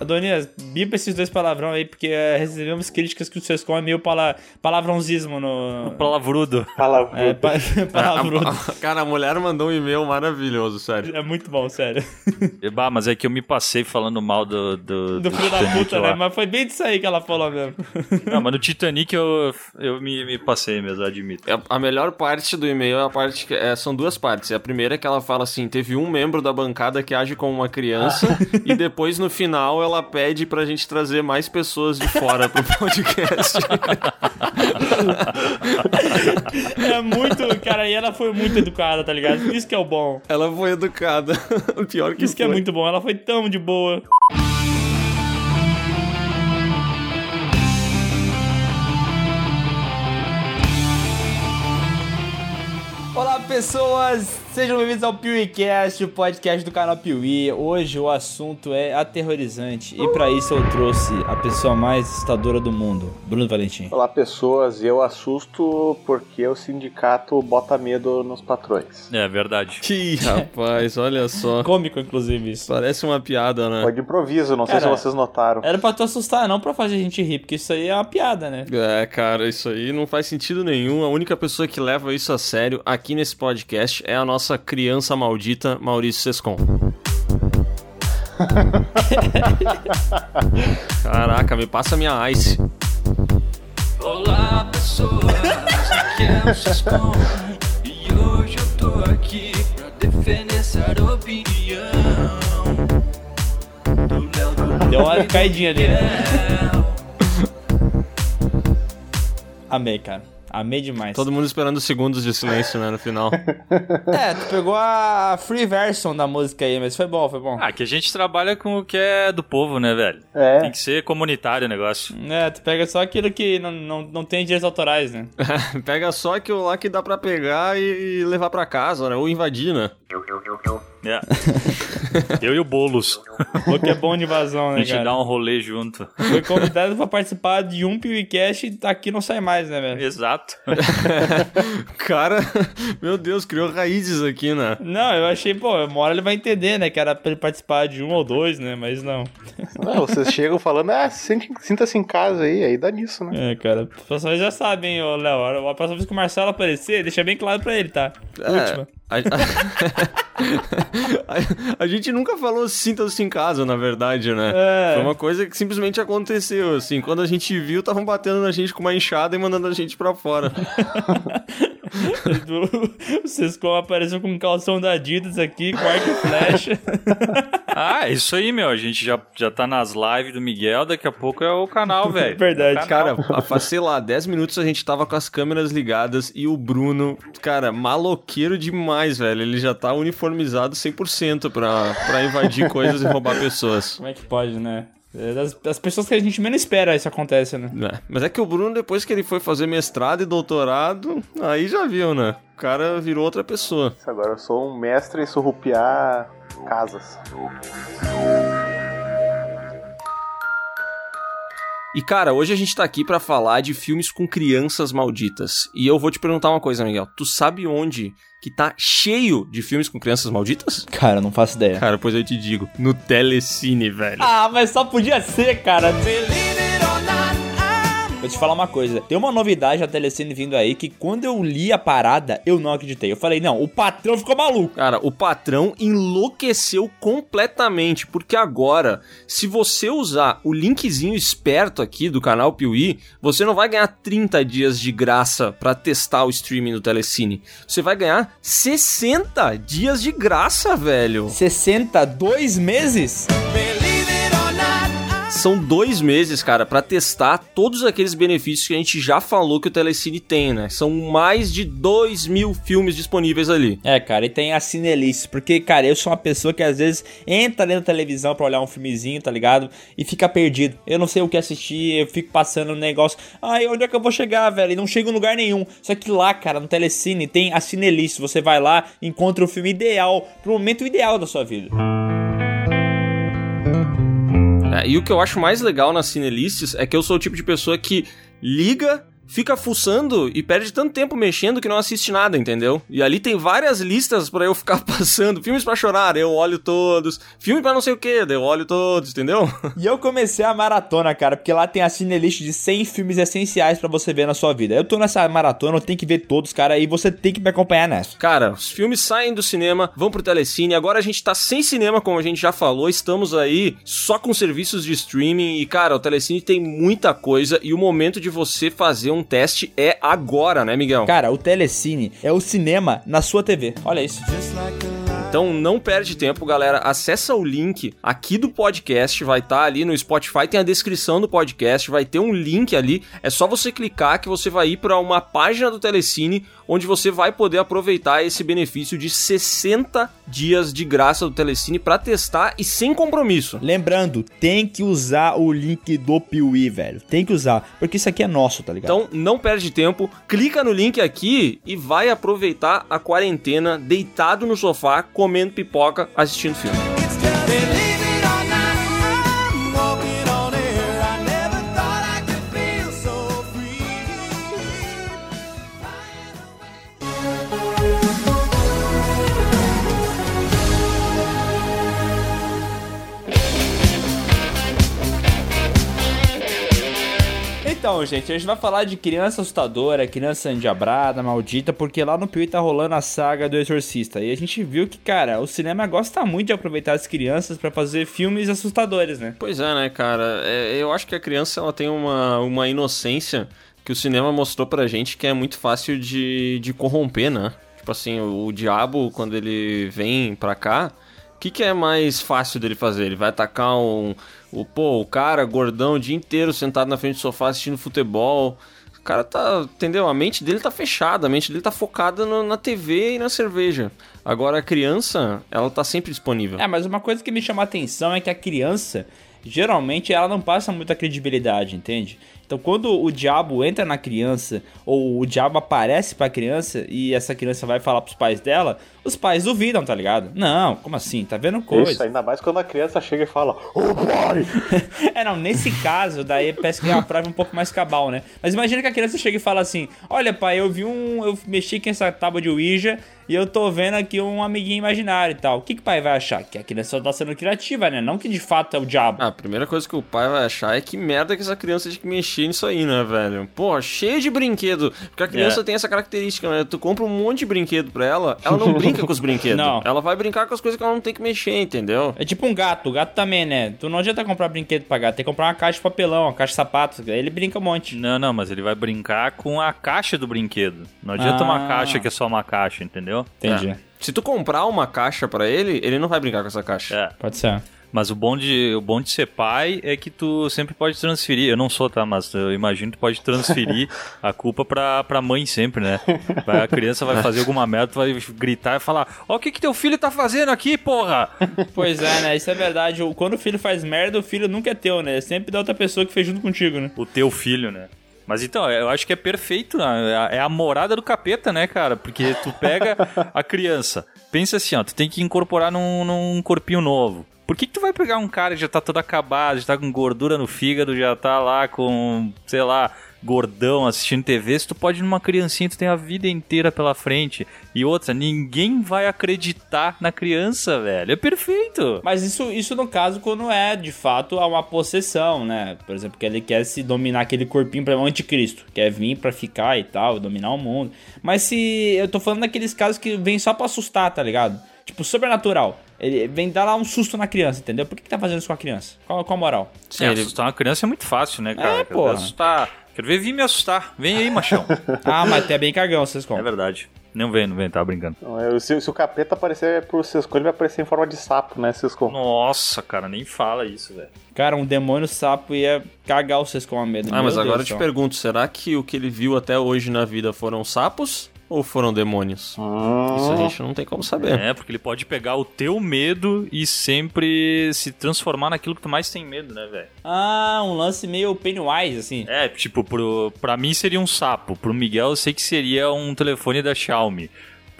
Adonias, bipa esses dois palavrão aí, porque uh, recebemos críticas que o Sescom é meio pala palavrãozismo no... Palavrudo. Palavrudo. É, pa palavrudo. A- a- cara, a mulher mandou um e-mail maravilhoso, sério. É muito bom, sério. Bah, mas é que eu me passei falando mal do. Do, Do filho da puta, lá. né? Mas foi bem disso aí que ela falou mesmo. Não, mas no Titanic eu, eu me, me passei mesmo, admito. É, A melhor parte do e-mail é a parte que. é, são duas partes. A primeira é que ela fala assim: teve um membro da bancada que age como uma criança, e depois no final ela pede pra gente trazer mais pessoas de fora pro podcast. É muito. Cara, e ela foi muito educada, tá ligado? Isso que é o bom. ela foi educada. Pior que Isso que é foi. muito bom. Ela foi tão de boa. Olá, pessoas! Sejam bem-vindos ao PeeWeeCast, o podcast do canal Piuí. Hoje o assunto é aterrorizante e pra isso eu trouxe a pessoa mais assustadora do mundo, Bruno Valentim. Olá, pessoas. Eu assusto porque o sindicato bota medo nos patrões. É verdade. Ih, rapaz, olha só. Cômico, inclusive, isso. Parece uma piada, né? Foi de improviso, não sei Cara, se vocês notaram. Era pra tu assustar, não pra fazer a gente rir, porque isso aí é uma piada, né? É, cara, isso aí não faz sentido nenhum. A única pessoa que leva isso a sério aqui nesse podcast é a nossa criança maldita, Maurício Sescon. Caraca, me passa minha ice. Olá pessoas, aqui é o Sescom E hoje eu tô aqui pra defender essa opinião Do Léo do Deu uma caidinha ali, Amei, cara. Amei demais. Todo mundo esperando segundos de silêncio, né, no final. É, tu pegou a free version da música aí, mas foi bom, foi bom. Ah, que a gente trabalha com o que é do povo, né, velho? É. Tem que ser comunitário o negócio. É, tu pega só aquilo que não, não, não tem direitos autorais, né? Pega só aquilo lá que dá pra pegar e, e levar pra casa, né? Ou invadir, né? É. Eu e o Boulos. O que é bom de invasão, A né, gente cara? dá um rolê junto. Foi convidado pra participar de um PewCast e aqui não sai mais, né, velho? Exato. Cara, meu Deus, criou raízes aqui, né? Não, eu achei, pô, uma hora ele vai entender, né, que era pra ele participar de um ou dois, né, mas não. Não, vocês chegam falando, ah, sinta-se em casa aí, aí dá nisso, né? É, cara, as pessoas já sabem, ô Léo, a próxima vez que o Marcelo aparecer, deixa bem claro pra ele, tá? Última. A, a- a gente nunca falou sinta-se em casa, na verdade, né? É. Foi uma coisa que simplesmente aconteceu, assim. Quando a gente viu, estavam batendo na gente com uma enxada e mandando a gente pra fora. o Sescom apareceu com um calção da Adidas aqui, com arco e flecha. Ah, é isso aí, meu. A gente já, já tá nas lives do Miguel, daqui a pouco é o canal, velho. Verdade. Cara, faz, sei lá, 10 minutos a gente tava com as câmeras ligadas e o Bruno, cara, maloqueiro demais, velho. Ele já tá uniformizado 100% pra, pra invadir coisas e roubar pessoas. Como é que pode, né? É das, das pessoas que a gente menos espera isso acontece, né? É, Mas é que o Bruno, depois que ele foi fazer mestrado e doutorado, aí já viu, né? O cara virou outra pessoa. Agora eu sou um mestre em surrupiar casas. E cara, hoje a gente tá aqui pra falar de filmes com crianças malditas. E eu vou te perguntar uma coisa, Miguel. Tu sabe onde que tá cheio de filmes com crianças malditas? Cara, não faço ideia. Cara, pois eu te digo, no Telecine, velho. Ah, mas só podia ser, cara. Believe Vou te falar uma coisa. Tem uma novidade da Telecine vindo aí que quando eu li a parada, eu não acreditei. Eu falei, não, o patrão ficou maluco. Cara, o patrão enlouqueceu completamente, porque agora, se você usar o linkzinho esperto aqui do canal Piuí, você não vai ganhar 30 dias de graça pra testar o streaming do Telecine. Você vai ganhar 60 dias de graça, velho. 62 meses? Believe São dois meses, cara, pra testar todos aqueles benefícios que a gente já falou que o Telecine tem, né? São mais de 2 mil filmes disponíveis ali. É, cara, e tem a Cinelice, porque, cara, eu sou uma pessoa que às vezes entra dentro da televisão pra olhar um filmezinho, tá ligado? E fica perdido. Eu não sei o que assistir, eu fico passando um negócio. Ai, onde é que eu vou chegar, velho? E não chego em lugar nenhum. Só que lá, cara, no Telecine tem a Cinelice. Você vai lá, encontra o filme ideal, pro momento ideal da sua vida. É, e o que eu acho mais legal nas Cinelists é que eu sou o tipo de pessoa que liga, fica fuçando e perde tanto tempo mexendo que não assiste nada, entendeu? E ali tem várias listas pra eu ficar passando. Filmes pra chorar, eu olho todos. Filme pra não sei o que, eu olho todos, entendeu? E eu comecei a maratona, cara, porque lá tem a cinelist de 100 filmes essenciais pra você ver na sua vida. Eu tô nessa maratona, eu tenho que ver todos, cara, e você tem que me acompanhar nessa. Cara, os filmes saem do cinema, vão pro telecine. Agora a gente tá sem cinema, como a gente já falou. Estamos aí só com serviços de streaming. E, cara, o telecine tem muita coisa. E o momento de você fazer um teste é agora, né, Miguel? Cara, o Telecine é o cinema na sua TV. Olha isso. Então não perde tempo, galera. Acessa o link aqui do podcast, vai estar ali no Spotify, tem a descrição do podcast, vai ter um link ali. É só você clicar que você vai ir para uma página do Telecine onde você vai poder aproveitar esse benefício de 60 dias de graça do Telecine para testar e sem compromisso. Lembrando, tem que usar o link do Piuí, velho. Tem que usar, porque isso aqui é nosso, tá ligado? Então não perde tempo, clica no link aqui e vai aproveitar a quarentena deitado no sofá, comendo pipoca, assistindo filme. Believe Então, gente, a gente vai falar de criança assustadora, criança endiabrada, maldita, porque lá no Piuí tá rolando a saga do Exorcista. E a gente viu que, cara, o cinema gosta muito de aproveitar as crianças pra fazer filmes assustadores, né? Pois é, né, cara? É, eu acho que a criança ela tem uma, uma inocência que o cinema mostrou pra gente que é muito fácil de, de corromper, né? Tipo assim, o, o diabo, quando ele vem pra cá, o que, que é mais fácil dele fazer? Ele vai atacar um. O, pô, o cara gordão o dia inteiro sentado na frente do sofá assistindo futebol. O cara tá. Entendeu? A mente dele tá fechada, a mente dele tá focada no- na TV e na cerveja. Agora a criança, ela tá sempre disponível. É, mas uma coisa que me chama a atenção é que a criança, geralmente, ela não passa muita credibilidade, entende? Então, quando o diabo entra na criança, ou o diabo aparece pra criança, e essa criança vai falar pros pais dela, os pais duvidam, tá ligado? Não, como assim? Tá vendo coisa? Isso, ainda mais quando a criança chega e fala, ô pai! É, não, nesse caso, daí parece que é uma prova um pouco mais cabal, né? Mas imagina que a criança chega e fala assim: Olha, pai, eu vi um. Eu mexi com essa tábua de Ouija e eu tô vendo aqui um amiguinho imaginário e tal. O que, que o pai vai achar? Que a criança só tá sendo criativa, né? Não que de fato é o diabo. Ah, a primeira coisa que o pai vai achar é que merda que essa criança tem que mexer nisso aí, né, velho? Pô, cheio de brinquedo. Porque a criança É. tem essa característica, né? Tu compra um monte de brinquedo pra ela, ela não brinca com os brinquedos. Não. Ela vai brincar com as coisas que ela não tem que mexer, entendeu? É tipo um gato, o gato também, né? Tu não adianta comprar brinquedo pra gato, tem que comprar uma caixa de papelão, uma caixa de sapatos, aí ele brinca um monte. Não, não, mas ele vai brincar com a caixa do brinquedo. Não adianta Ah. uma caixa que é só uma caixa, entendeu? Entendi. É. Se tu comprar uma caixa pra ele, ele não vai brincar com essa caixa. É. Pode ser. Mas o bom, de, o bom de ser pai é que tu sempre pode transferir. Eu não sou, tá? Mas eu imagino que tu pode transferir a culpa pra, pra mãe sempre, né? Vai- A criança vai fazer alguma merda, tu vai gritar e falar: Ó, o que que teu filho tá fazendo aqui, porra? Pois é, né? Isso é verdade. O- Quando o filho faz merda, o filho nunca é teu, né? É sempre da outra pessoa que fez junto contigo, né? O teu filho, né? Mas então, eu acho que é perfeito, né? É a- é a morada do capeta, né, cara? Porque tu pega a criança, pensa assim, ó, tu tem que incorporar num, num corpinho novo. Por que, que tu vai pegar um cara que já tá todo acabado, já tá com gordura no fígado, já tá lá com, sei lá, gordão assistindo TV, se tu pode ir numa criancinha, tu tem a vida inteira pela frente. E outra, ninguém vai acreditar na criança, velho. É perfeito. Mas isso, isso no caso quando é de fato uma possessão, né? Por exemplo, que ele quer se dominar aquele corpinho para o anticristo, quer vir pra ficar e tal, dominar o mundo. Mas se eu tô falando daqueles casos que vem só pra assustar, tá ligado? Tipo, sobrenatural. Ele vem dar lá um susto na criança, entendeu? Por que, que tá fazendo isso com a criança? Qual, qual a moral? Sim, assustar uma criança é muito fácil, né, cara? É, Quero porra. ver assustar. Quero ver vir me assustar. Vem aí, machão. Ah, mas até bem cagão, vocês É compram. verdade. Não vem, não vem, tava brincando. Não, eu- Se, se o capeta aparecer pro Cisco, ele vai aparecer em forma de sapo, né, Cisco? Nossa, cara, nem fala isso, velho. Cara, um demônio sapo ia cagar vocês com a medo. Ah, Meu mas Deus agora eu te pergunto, será que o que ele viu até hoje na vida foram sapos ou foram demônios? Hum, Isso a gente não tem como saber. É, porque ele pode pegar o teu medo e sempre se transformar naquilo que tu mais tem medo, né, velho? Ah, um lance meio Pennywise, assim. É, tipo, pro, pra mim seria um sapo. Pro Miguel eu sei que seria um telefone da Xiaomi.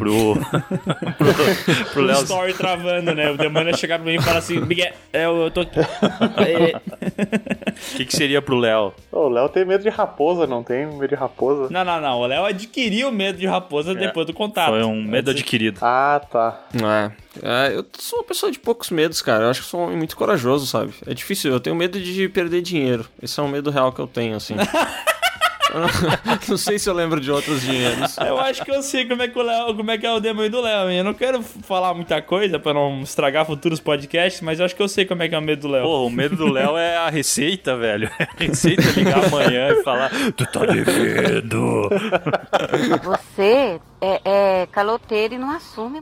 Pro. pro pro O Léo. story travando, né? O demônio ia chegar pra mim e falar assim, Miguel, é, eu, eu tô aqui. É, O que, que seria pro Léo? O Léo tem medo de raposa, não tem medo de raposa? Não, não, não. O Léo adquiriu medo de raposa depois do contato. Foi um medo adquirido. Ah, tá. É, é, eu sou uma pessoa de poucos medos, cara. Eu acho que sou um homem muito corajoso, sabe? É difícil, eu tenho medo de perder dinheiro. Esse é um medo real que eu tenho, assim. Eu não, não sei se eu lembro de outros dinheiros. Eu acho que eu sei como é que o Léo, como é que é o demônio do Léo. hein? Eu não quero falar muita coisa pra não estragar futuros podcasts, mas eu acho que eu sei como é que é o medo do Léo. Pô, o medo do Léo é a receita, velho. A receita é ligar amanhã e falar: Tu tá devendo. Você é, é caloteiro e não assume.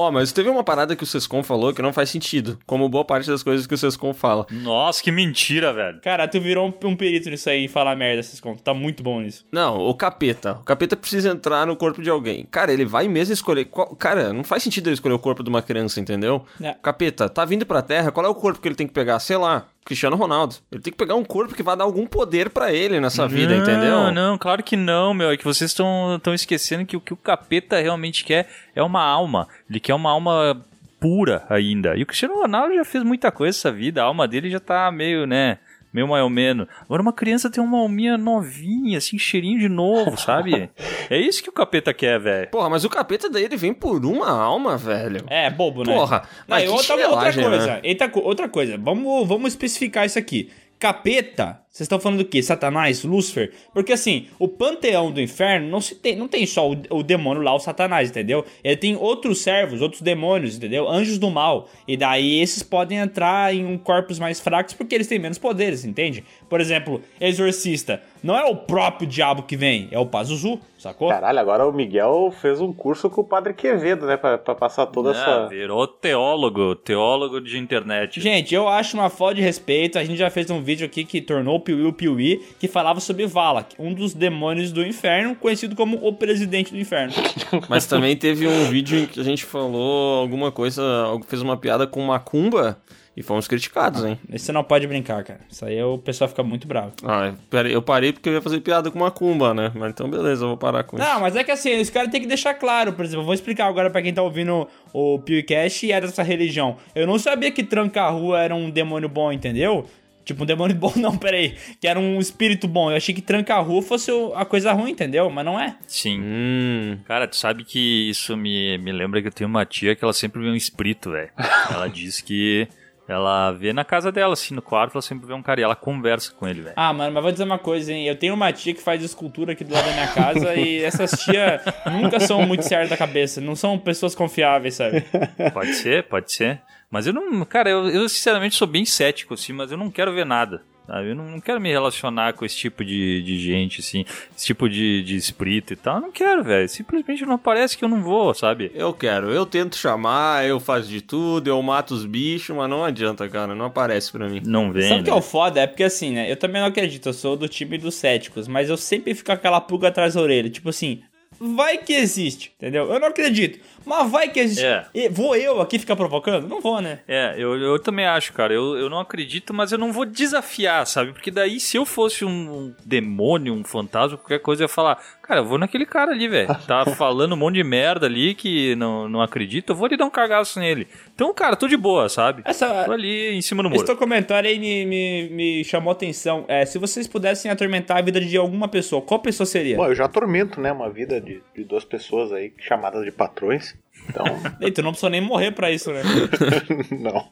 Ó, mas teve uma parada que o Sescon falou que não faz sentido, como boa parte das coisas que o Sescon fala. Nossa, que mentira, velho. Cara, tu virou um, um perito nisso aí falar merda, esses contos. Tá muito bom nisso. Não, o capeta. O capeta precisa entrar no corpo de alguém. Cara, ele vai mesmo escolher. qual- Cara, não faz sentido ele escolher o corpo de uma criança, entendeu? É. Capeta, tá vindo pra terra, qual é o corpo que ele tem que pegar? Sei lá, Cristiano Ronaldo. Ele tem que pegar um corpo que vai dar algum poder pra ele nessa vida, não, entendeu? Não, claro que não, meu. É que vocês estão esquecendo que o que o capeta realmente quer é uma alma. Ele quer uma alma pura ainda. E o Cristiano Ronaldo já fez muita coisa nessa vida. A alma dele já tá meio, né? Meio mais ou menos. Agora uma criança tem uma alminha novinha, assim, cheirinho de novo, sabe? é isso que o capeta quer, velho. Porra, mas o capeta daí ele vem por uma alma, velho. É, bobo, né? Porra, Não, mas que outra, outra coisa. né? Eita, co- outra coisa. Vamos, vamos especificar isso aqui. Capeta, vocês estão falando do quê? Satanás, Lúcifer? Porque assim, o panteão do inferno não, se tem, não tem só o, o demônio lá, o Satanás, entendeu? Ele tem outros servos, outros demônios, entendeu? Anjos do mal. E daí esses podem entrar em um corpos mais fracos porque eles têm menos poderes, entende? Por exemplo, exorcista. Não é o próprio diabo que vem, é o Pazuzu, sacou? Caralho, agora o Miguel fez um curso com o Padre Quevedo, né? Pra, pra passar toda Ah, essa. virou teólogo, teólogo de internet. Gente, eu acho uma falta de respeito. A gente já fez um vídeo aqui que tornou o Piuí o Piuí, que falava sobre Valak, um dos demônios do inferno, conhecido como o presidente do inferno. Mas também teve um vídeo em que a gente falou alguma coisa, fez uma piada com macumba e fomos criticados, hein? Esse você não pode brincar, cara. Isso aí o pessoal fica muito bravo. Ah, eu parei porque eu ia fazer piada com macumba, né? Mas então beleza, eu vou parar com isso. Não, mas é que assim, os caras têm que deixar claro, por exemplo, eu vou explicar agora pra quem tá ouvindo o PewCast e é dessa religião. Eu não sabia que tranca-rua era um demônio bom, entendeu? Tipo, um demônio bom, não, peraí. Que era um espírito bom. Eu achei que tranca-rua fosse a coisa ruim, entendeu? Mas não é. Sim. Hum, Cara, tu sabe que isso me, me lembra que eu tenho uma tia que ela sempre vê um espírito, velho. Ela diz que ela vê na casa dela, assim, no quarto, ela sempre vê um cara e ela conversa com ele, velho. Ah, mano, mas vou dizer uma coisa, hein? Eu tenho uma tia que faz escultura aqui do lado da minha casa e essas tias nunca são muito certas da cabeça. Não são pessoas confiáveis, sabe? Pode ser, pode ser. Mas eu não. Cara, eu, eu sinceramente sou bem cético, assim, mas eu não quero ver nada. Sabe? Eu não, não quero me relacionar com esse tipo de, de gente, assim, esse tipo de, de espírito e tal. Eu não quero, velho. Simplesmente não parece que eu não vou, sabe? eu quero. Eu tento chamar, eu faço de tudo, eu mato os bichos, mas não adianta, cara. Não aparece pra mim. Não vem. Sabe o que é né? o foda? É porque assim, né? Eu também não acredito, eu sou do time dos céticos, mas eu sempre fico com aquela pulga atrás da orelha. Tipo assim, vai que existe, entendeu? Eu não acredito, mas vai que existe. É. E vou eu aqui ficar provocando? Não vou, né? É, eu, eu também acho, cara. Eu, eu não acredito, mas eu não vou desafiar, sabe? Porque daí, se eu fosse um, demônio, um fantasma, qualquer coisa, eu ia falar, cara, eu vou naquele cara ali, velho. Tá falando um monte de merda ali que não, não acredito, eu vou ali dar um cagaço nele. Então, cara, tô de boa, sabe? Essa, Tô ali em cima do Esse muro. teu comentário aí me, me, me chamou atenção. É, se vocês pudessem atormentar a vida de alguma pessoa, qual pessoa seria? Bom, eu já atormento, né? Uma vida de, de duas pessoas aí chamadas de patrões. Então, Ei, tu não precisa nem morrer pra isso, né? não.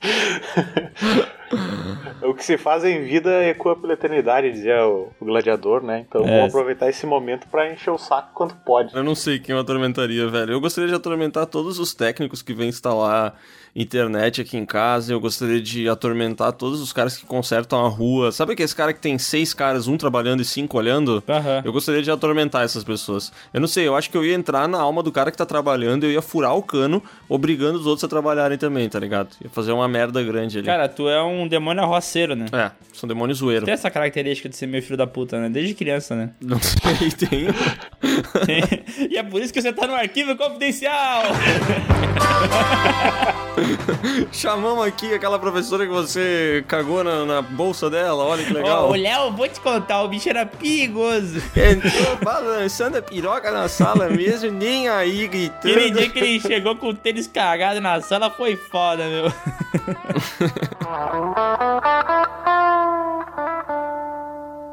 o que se faz em vida ecoa pela eternidade, dizia o, o gladiador, né? Então É. vamos aproveitar esse momento pra encher o saco quanto pode. Eu não sei quem eu atormentaria, velho. Eu gostaria de atormentar todos os técnicos que vêm instalar internet aqui em casa. Eu gostaria de atormentar todos os caras que consertam a rua. Sabe aqueles cara que tem seis caras, um trabalhando e cinco olhando? Aham. Eu gostaria de atormentar essas pessoas. Eu não sei, eu acho que eu ia entrar na alma do cara que tá trabalhando, eu ia furar o cano, obrigando os outros a trabalharem também, tá ligado? Ia fazer uma merda grande ali. Cara, tu é um demônio arroceiro, né? É, sou um demônio zoeiro. Tem essa característica de ser meio filho da puta, né? Desde criança, né? Não sei, tem. e é por isso que você tá no arquivo confidencial. Chamamos aqui aquela professora que você cagou na, na bolsa dela, olha que legal. Ô, Léo, vou te contar, o bicho era perigoso. Entrou balançando a piroca na sala mesmo, nem aí gritando. Aquele dia que ele chegou com o tênis cagado na sala foi foda, meu.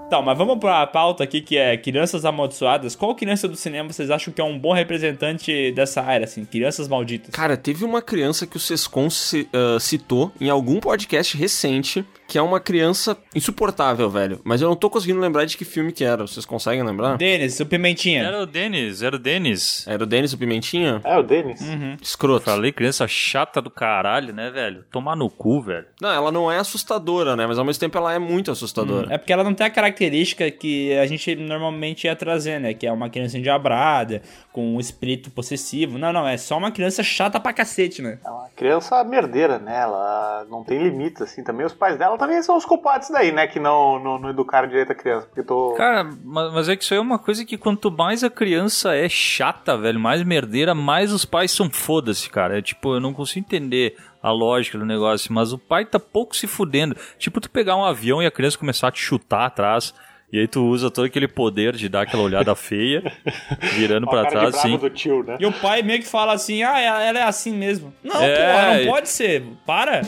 Então, mas vamos pra pauta aqui que é crianças amaldiçoadas. Qual criança do cinema vocês acham que é um bom representante dessa área, assim? Crianças malditas. Cara, teve uma criança que o Sescon ah, citou em algum podcast recente, que é uma criança insuportável, velho. Mas eu não tô conseguindo lembrar de que filme que era. Vocês conseguem lembrar? Denis, o Pimentinha. Era o Denis, era o Denis. Era o Denis o Pimentinha? É, o Denis. Escroto. Falei, criança chata do caralho, né, velho? Tomar no cu, velho. Não, ela não é assustadora, né? Mas ao mesmo tempo ela é muito assustadora. É porque ela não tem a característica que a gente normalmente ia trazer, né? Que é uma criança endiabrada, com um espírito possessivo. Não, não, é só uma criança chata pra cacete, né? É uma criança merdeira, né? Ela não tem limites, assim. Também os pais dela também são os culpados daí, né? Que não, não, não educaram direito a criança. Porque tô. Cara, ma- mas é que isso aí é uma coisa que quanto mais a criança é chata, velho, mais merdeira, mais os pais são foda-se, cara. É tipo, eu não consigo entender a lógica do negócio, mas o pai tá pouco se fudendo. Tipo, tu pegar um avião e a criança começar a te chutar atrás. E aí tu usa todo aquele poder de dar aquela olhada feia, virando Ó, pra a cara de trás, assim. do tio, né? E o pai meio que fala assim: ah, ela ela é assim mesmo. Não, É, porra, não pode ser. Para.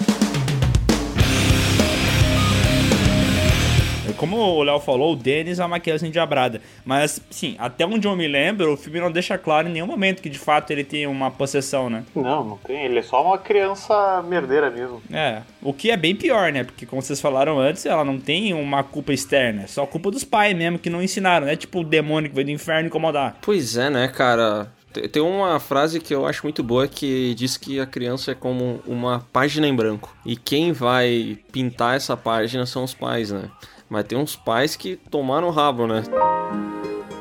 Como o Léo falou, o Denis é uma criança endiabrada. Mas, sim, até onde eu me lembro, o filme não deixa claro em nenhum momento que de fato ele tem uma possessão, né? Não, não tem. Ele é só uma criança merdeira mesmo. É, o que é bem pior, né? Porque como vocês falaram antes, ela não tem uma culpa externa, é só culpa dos pais mesmo que não ensinaram, né? Tipo o demônio que veio do inferno incomodar. Pois é, né, cara? Te- Tem uma frase que eu acho muito boa que diz que a criança é como uma página em branco. E quem vai pintar essa página são os pais, né? Mas tem uns pais que tomaram o rabo, né?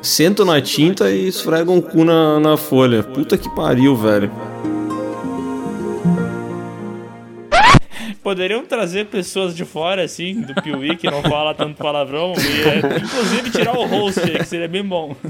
Sentam na tinta e esfregam o cu na, na folha. Puta que pariu, velho. Poderiam trazer pessoas de fora, assim, do Piuí, que não fala tanto palavrão, e é, inclusive tirar o host aí, que seria bem bom.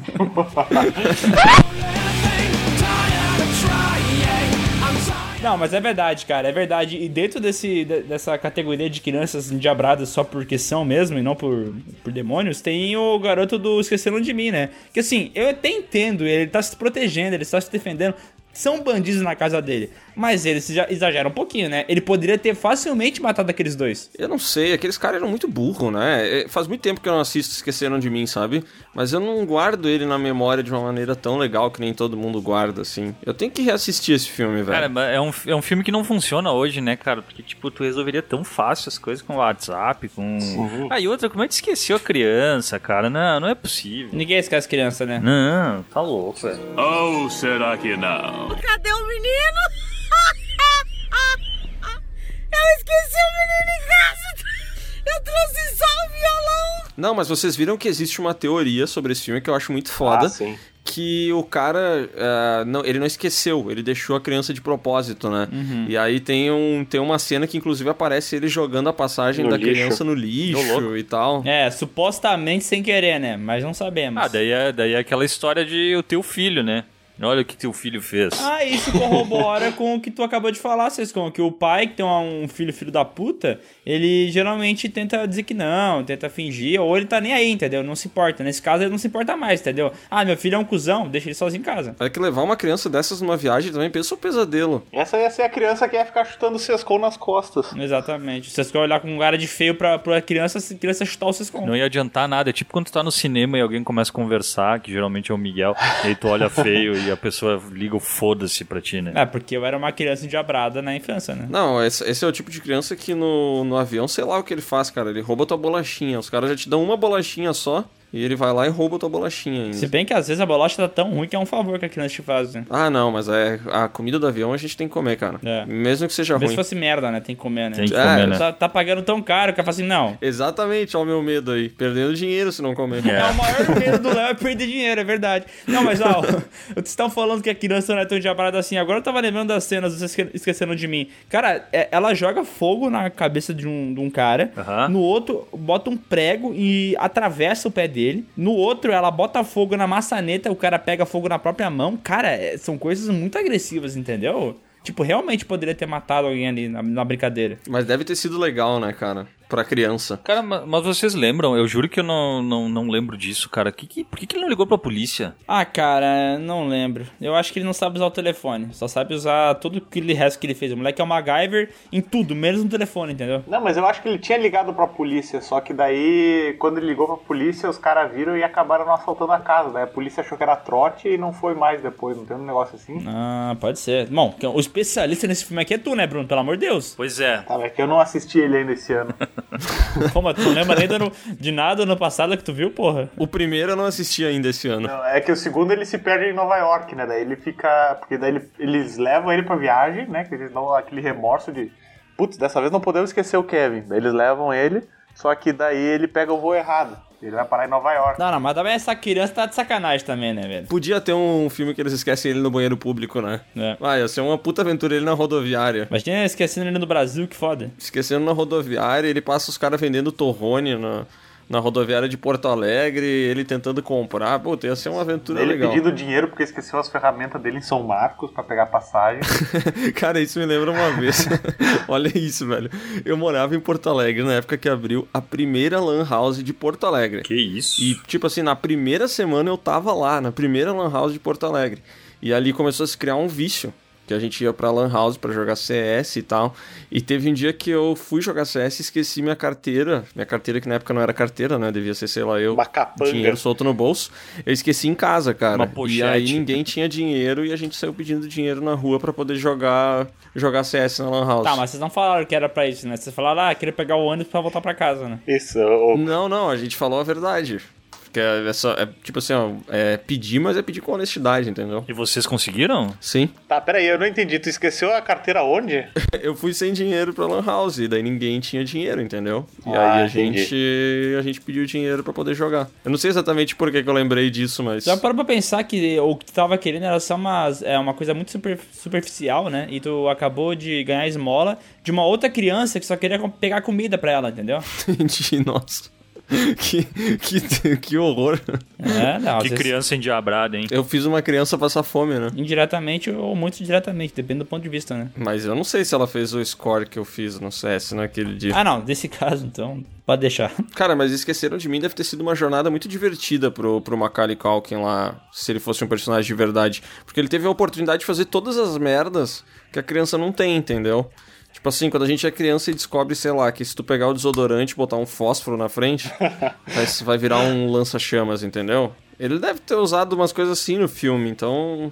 Não, mas é verdade, cara, é verdade. E dentro desse, de- dessa categoria de crianças endiabradas só porque são mesmo e não por, por demônios, tem o garoto do Esqueceram de Mim, né? Que assim, eu até entendo, ele tá se protegendo, ele tá se defendendo. São bandidos na casa dele. Mas eles já exageram um pouquinho, né? Ele poderia ter facilmente matado aqueles dois. Eu não sei, aqueles caras eram muito burros, né? É, Faz muito tempo que eu não assisto Esqueceram de Mim, sabe? Mas eu não guardo ele na memória de uma maneira tão legal que nem todo mundo guarda, assim. Eu tenho que reassistir esse filme, velho. Cara, mas é um, é um filme que não funciona hoje, né, cara? Porque, tipo, tu resolveria tão fácil as coisas com o WhatsApp, com... Ah, e outra, como é que esqueceu a criança, cara? Não, não é possível. Ninguém esquece criança, né? Não, tá louco, velho. Ou será que não? Cadê o menino? Eu esqueci o menino em casa. Eu trouxe só o violão. Não, mas vocês viram que existe uma teoria sobre esse filme que eu acho muito foda. Ah, sim. Que o cara, ah, não, ele não esqueceu, ele deixou a criança de propósito, né? Uhum. E aí tem, um, tem uma cena que inclusive aparece ele jogando a passagem No da lixo. criança no lixo e tal. É, supostamente sem querer, né? Mas não sabemos. Ah, daí é, daí é aquela história de o teu filho, né? Olha o que teu filho fez. Ah, isso corrobora com o que tu acabou de falar, Sescon, que o pai que tem um filho filho da puta, ele geralmente tenta dizer que não, tenta fingir, ou ele tá nem aí, entendeu? Não se importa. Nesse caso, ele não se importa mais, entendeu? Ah, meu filho é um cuzão, deixa ele sozinho em casa. É que levar uma criança dessas numa viagem também pensa o pesadelo. Essa ia ser a criança que ia ficar chutando o Sescon nas costas. Exatamente. O Sescon olhar com um cara de feio pra, pra criança, a criança chutar o Sescon. Não ia adiantar nada. É tipo quando tu tá no cinema e alguém começa a conversar, que geralmente é o Miguel, e aí tu olha feio e a pessoa liga o foda-se pra ti, né? É, porque eu era uma criança endiabrada na infância, né? Não, esse, esse é o tipo de criança que no, no avião, sei lá o que ele faz, cara. Ele rouba tua bolachinha. Os caras já te dão uma bolachinha só e ele vai lá e rouba tua bolachinha ainda. Se bem que às vezes a bolacha tá tão ruim que é um favor que a criança te faz, né? Ah, não, mas é a comida do avião a gente tem que comer, cara. É. Mesmo que seja Talvez ruim. fosse merda, né? Tem que comer, né? Tem que É, comer, né? Tá, tá pagando tão caro que eu falo assim, não. Exatamente, ó o meu medo aí. Perdendo dinheiro se não comer. É. o maior medo do Léo é perder dinheiro, é verdade. Não, mas ó, vocês estão falando que a criança não é tão diabrada assim. Agora eu tava lembrando das cenas, vocês esque- esqueceram de mim. Cara, é- ela joga fogo na cabeça de um, de um cara, Aham. no outro bota um prego e atravessa o pé dele. No outro, ela bota fogo na maçaneta, o cara pega fogo na própria mão. Cara, é- são coisas muito agressivas, entendeu? Tipo, realmente poderia ter matado alguém ali na, na brincadeira. Mas deve ter sido legal, né, cara? Pra criança. Cara, ma- mas vocês lembram? Eu juro que eu não, não, não lembro disso, cara. Que, que, por que, que ele não ligou pra polícia? Ah, cara, não lembro. Eu acho que ele não sabe usar o telefone. Só sabe usar tudo aquele resto que ele fez. O moleque é o MacGyver em tudo, menos no telefone, entendeu? Não, mas eu acho que ele tinha ligado pra polícia, só que daí, quando ele ligou pra polícia, os caras viram e acabaram não assaltando a casa. Daí a polícia achou que era trote e não foi mais depois, não tem um negócio assim? Ah, pode ser. Bom, o especialista nesse filme aqui é tu, né, Bruno? Pelo amor de Deus. Pois é. Tá, é que eu não assisti ele ainda esse ano. Como, tu não lembra nem do ano- de nada no passado que tu viu, porra? O primeiro eu não assisti ainda esse ano. Não, é que o segundo ele se perde em Nova York, né? Daí ele fica. Porque daí ele- eles levam ele pra viagem, né? Que eles dão aquele remorso de. Putz, dessa vez não podemos esquecer o Kevin. Daí eles levam ele, só que daí ele pega o voo errado. Ele vai parar em Nova York. Não, não, mas também essa criança tá de sacanagem também, né, velho? Podia ter um filme que eles esquecem ele no banheiro público, né? É. Ah, ia ser uma puta aventura ele na rodoviária. Imagina esquecendo ele no Brasil, que foda. Esquecendo na rodoviária, ele passa os caras vendendo torrone na, na rodoviária de Porto Alegre, ele tentando comprar. Pô, ia ser uma aventura Ele legal. pedindo dinheiro porque esqueceu as ferramentas dele em São Marcos pra pegar passagem. Cara, isso me lembra uma vez. Olha isso, velho. Eu morava em Porto Alegre na época que abriu a primeira Lan House de Porto Alegre. Que isso? E, tipo assim, na primeira semana eu tava lá, na primeira Lan House de Porto Alegre. E ali começou a se criar um vício. Que a gente ia pra Lan House pra jogar CS e tal. E teve um dia que eu fui jogar CS e esqueci minha carteira. Minha carteira, que na época não era carteira, né? Devia ser, sei lá, eu. Uma capanga. Dinheiro solto no bolso. Eu esqueci em casa, cara. Uma pochete. E aí ninguém tinha dinheiro e a gente saiu pedindo dinheiro na rua pra poder jogar, jogar CS na Lan House. Tá, mas vocês não falaram que era pra isso, né? Vocês falaram, ah, queria pegar o ônibus pra voltar pra casa, né? Isso, o, Não, não, a gente falou a verdade. Que é, é só, é tipo assim, ó, é pedir, mas é pedir com honestidade, entendeu? E vocês conseguiram? Sim. Tá, peraí, eu não entendi. Tu esqueceu a carteira onde? Eu fui sem dinheiro pra Lan House, e daí ninguém tinha dinheiro, entendeu? E Ah, aí a entendi. gente, a gente pediu dinheiro pra poder jogar. Eu não sei exatamente por que, que eu lembrei disso, mas. Já parou pra pensar que o que tu tava querendo era só uma, é, uma coisa muito super- superficial, né? E tu acabou de ganhar esmola de uma outra criança que só queria pegar comida pra ela, entendeu? Entendi, nossa. que, que, que horror. É, não. Que vezes criança endiabrada, hein? Eu fiz uma criança passar fome, né? Indiretamente ou muito diretamente, depende do ponto de vista, né? Mas eu não sei se ela fez o score que eu fiz no CS naquele dia. Ah, não, desse caso, então, pode deixar. Cara, mas Esqueceram de Mim deve ter sido uma jornada muito divertida pro, pro Macaulay Culkin lá, se ele fosse um personagem de verdade. Porque ele teve a oportunidade de fazer todas as merdas que a criança não tem, entendeu? Tipo assim, quando a gente é criança e descobre, sei lá, que se tu pegar o desodorante e botar um fósforo na frente, vai, vai virar um lança-chamas, entendeu? Ele deve ter usado umas coisas assim no filme, então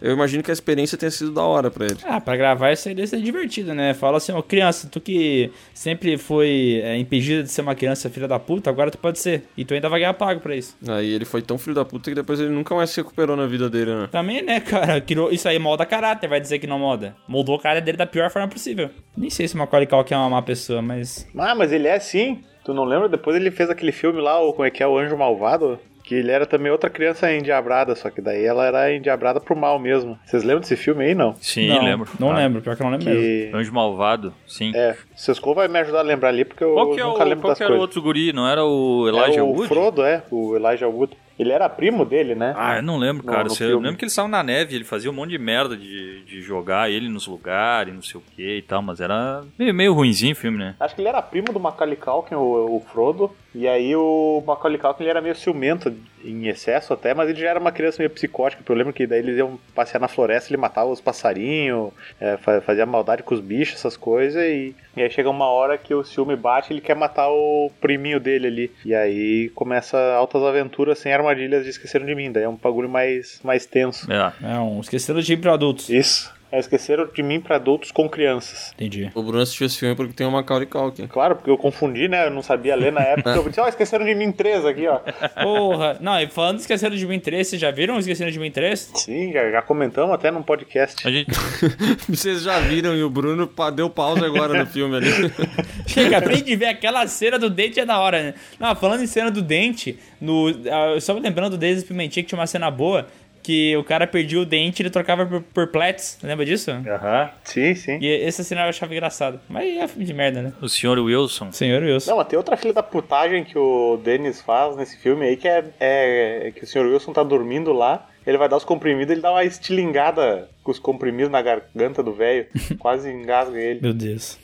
eu imagino que a experiência tenha sido da hora pra ele. Ah, pra gravar isso aí deve ser divertido, né? Fala assim, ó, criança, tu que sempre foi é, impedida de ser uma criança filha da puta, agora tu pode ser. E tu ainda vai ganhar pago pra isso. Aí ele foi tão filho da puta que depois ele nunca mais se recuperou na vida dele, né? Também, né, cara? Criou, isso aí molda caráter, vai dizer que não molda. Moldou o cara dele da pior forma possível. Nem sei se o Macaulay Culkin é uma má pessoa, mas... Ah, mas ele é sim. Tu não lembra? Depois ele fez aquele filme lá, o, como é que é, o Anjo Malvado? Que ele era também outra criança endiabrada, só que daí ela era endiabrada pro mal mesmo. Vocês lembram desse filme aí, não? Sim, não, lembro. Não Ah, lembro, pior que eu não lembro mesmo. Que... Anjo Malvado, sim. É, Sescou vai me ajudar a lembrar ali, porque eu Qual que é nunca o, lembro qual das que era o coisas. outro guri? Não era o Elijah é o Wood? Frodo, é, o Elijah Wood. Ele era primo dele, né? Ah, eu não lembro, cara. no eu lembro que ele saiu na neve, ele fazia um monte de merda de, de jogar ele nos lugares, não sei o que e tal, mas era meio, meio ruinzinho o filme, né? Acho que ele era primo do Macaulay Culkin, o, o Frodo. E aí o Macaulay Culkin ele era meio ciumento em excesso até, mas ele já era uma criança meio psicótica. porque Eu lembro que daí eles iam passear na floresta, ele matava os passarinhos, é, fa- fazia maldade com os bichos, essas coisas. E, e aí chega uma hora que o ciúme bate ele quer matar o priminho dele ali. E aí começa altas aventuras sem armadilhas de Esqueceram de Mim. Daí é um bagulho mais, mais tenso. É. É um esqueceram de ir pra adultos. Isso. É Esqueceram de Mim pra adultos com crianças. Entendi. O Bruno assistiu esse filme porque tem o Macaulay Culkin. Claro, porque eu confundi, né? Eu não sabia ler na época. Eu disse, ó, Esqueceram de Mim 3 aqui, ó. Porra. Não, e falando de Esqueceram de Mim 3, vocês já viram o Esqueceram de Mim 3? Sim, já, já comentamos até num podcast. A gente, Vocês já viram e o Bruno deu pausa agora no filme ali. Chega, aprende de ver aquela cena do dente é da hora, né? Não, falando em cena do dente, no, ah, eu só lembrando do Denis Pimentinha que tinha uma cena boa, que o cara perdia o dente e ele trocava por, por plets. Lembra disso? Aham. Sim, sim. E esse cena eu achava engraçado. Mas é filme de merda, né? O senhor Wilson. Senhor Wilson. Não, mas tem outra filha da putagem que o Dennis faz nesse filme aí, que é, é que o Sr. Wilson tá dormindo lá, ele vai dar os comprimidos, ele dá uma estilingada com os comprimidos na garganta do velho, quase engasga ele. Meu Deus.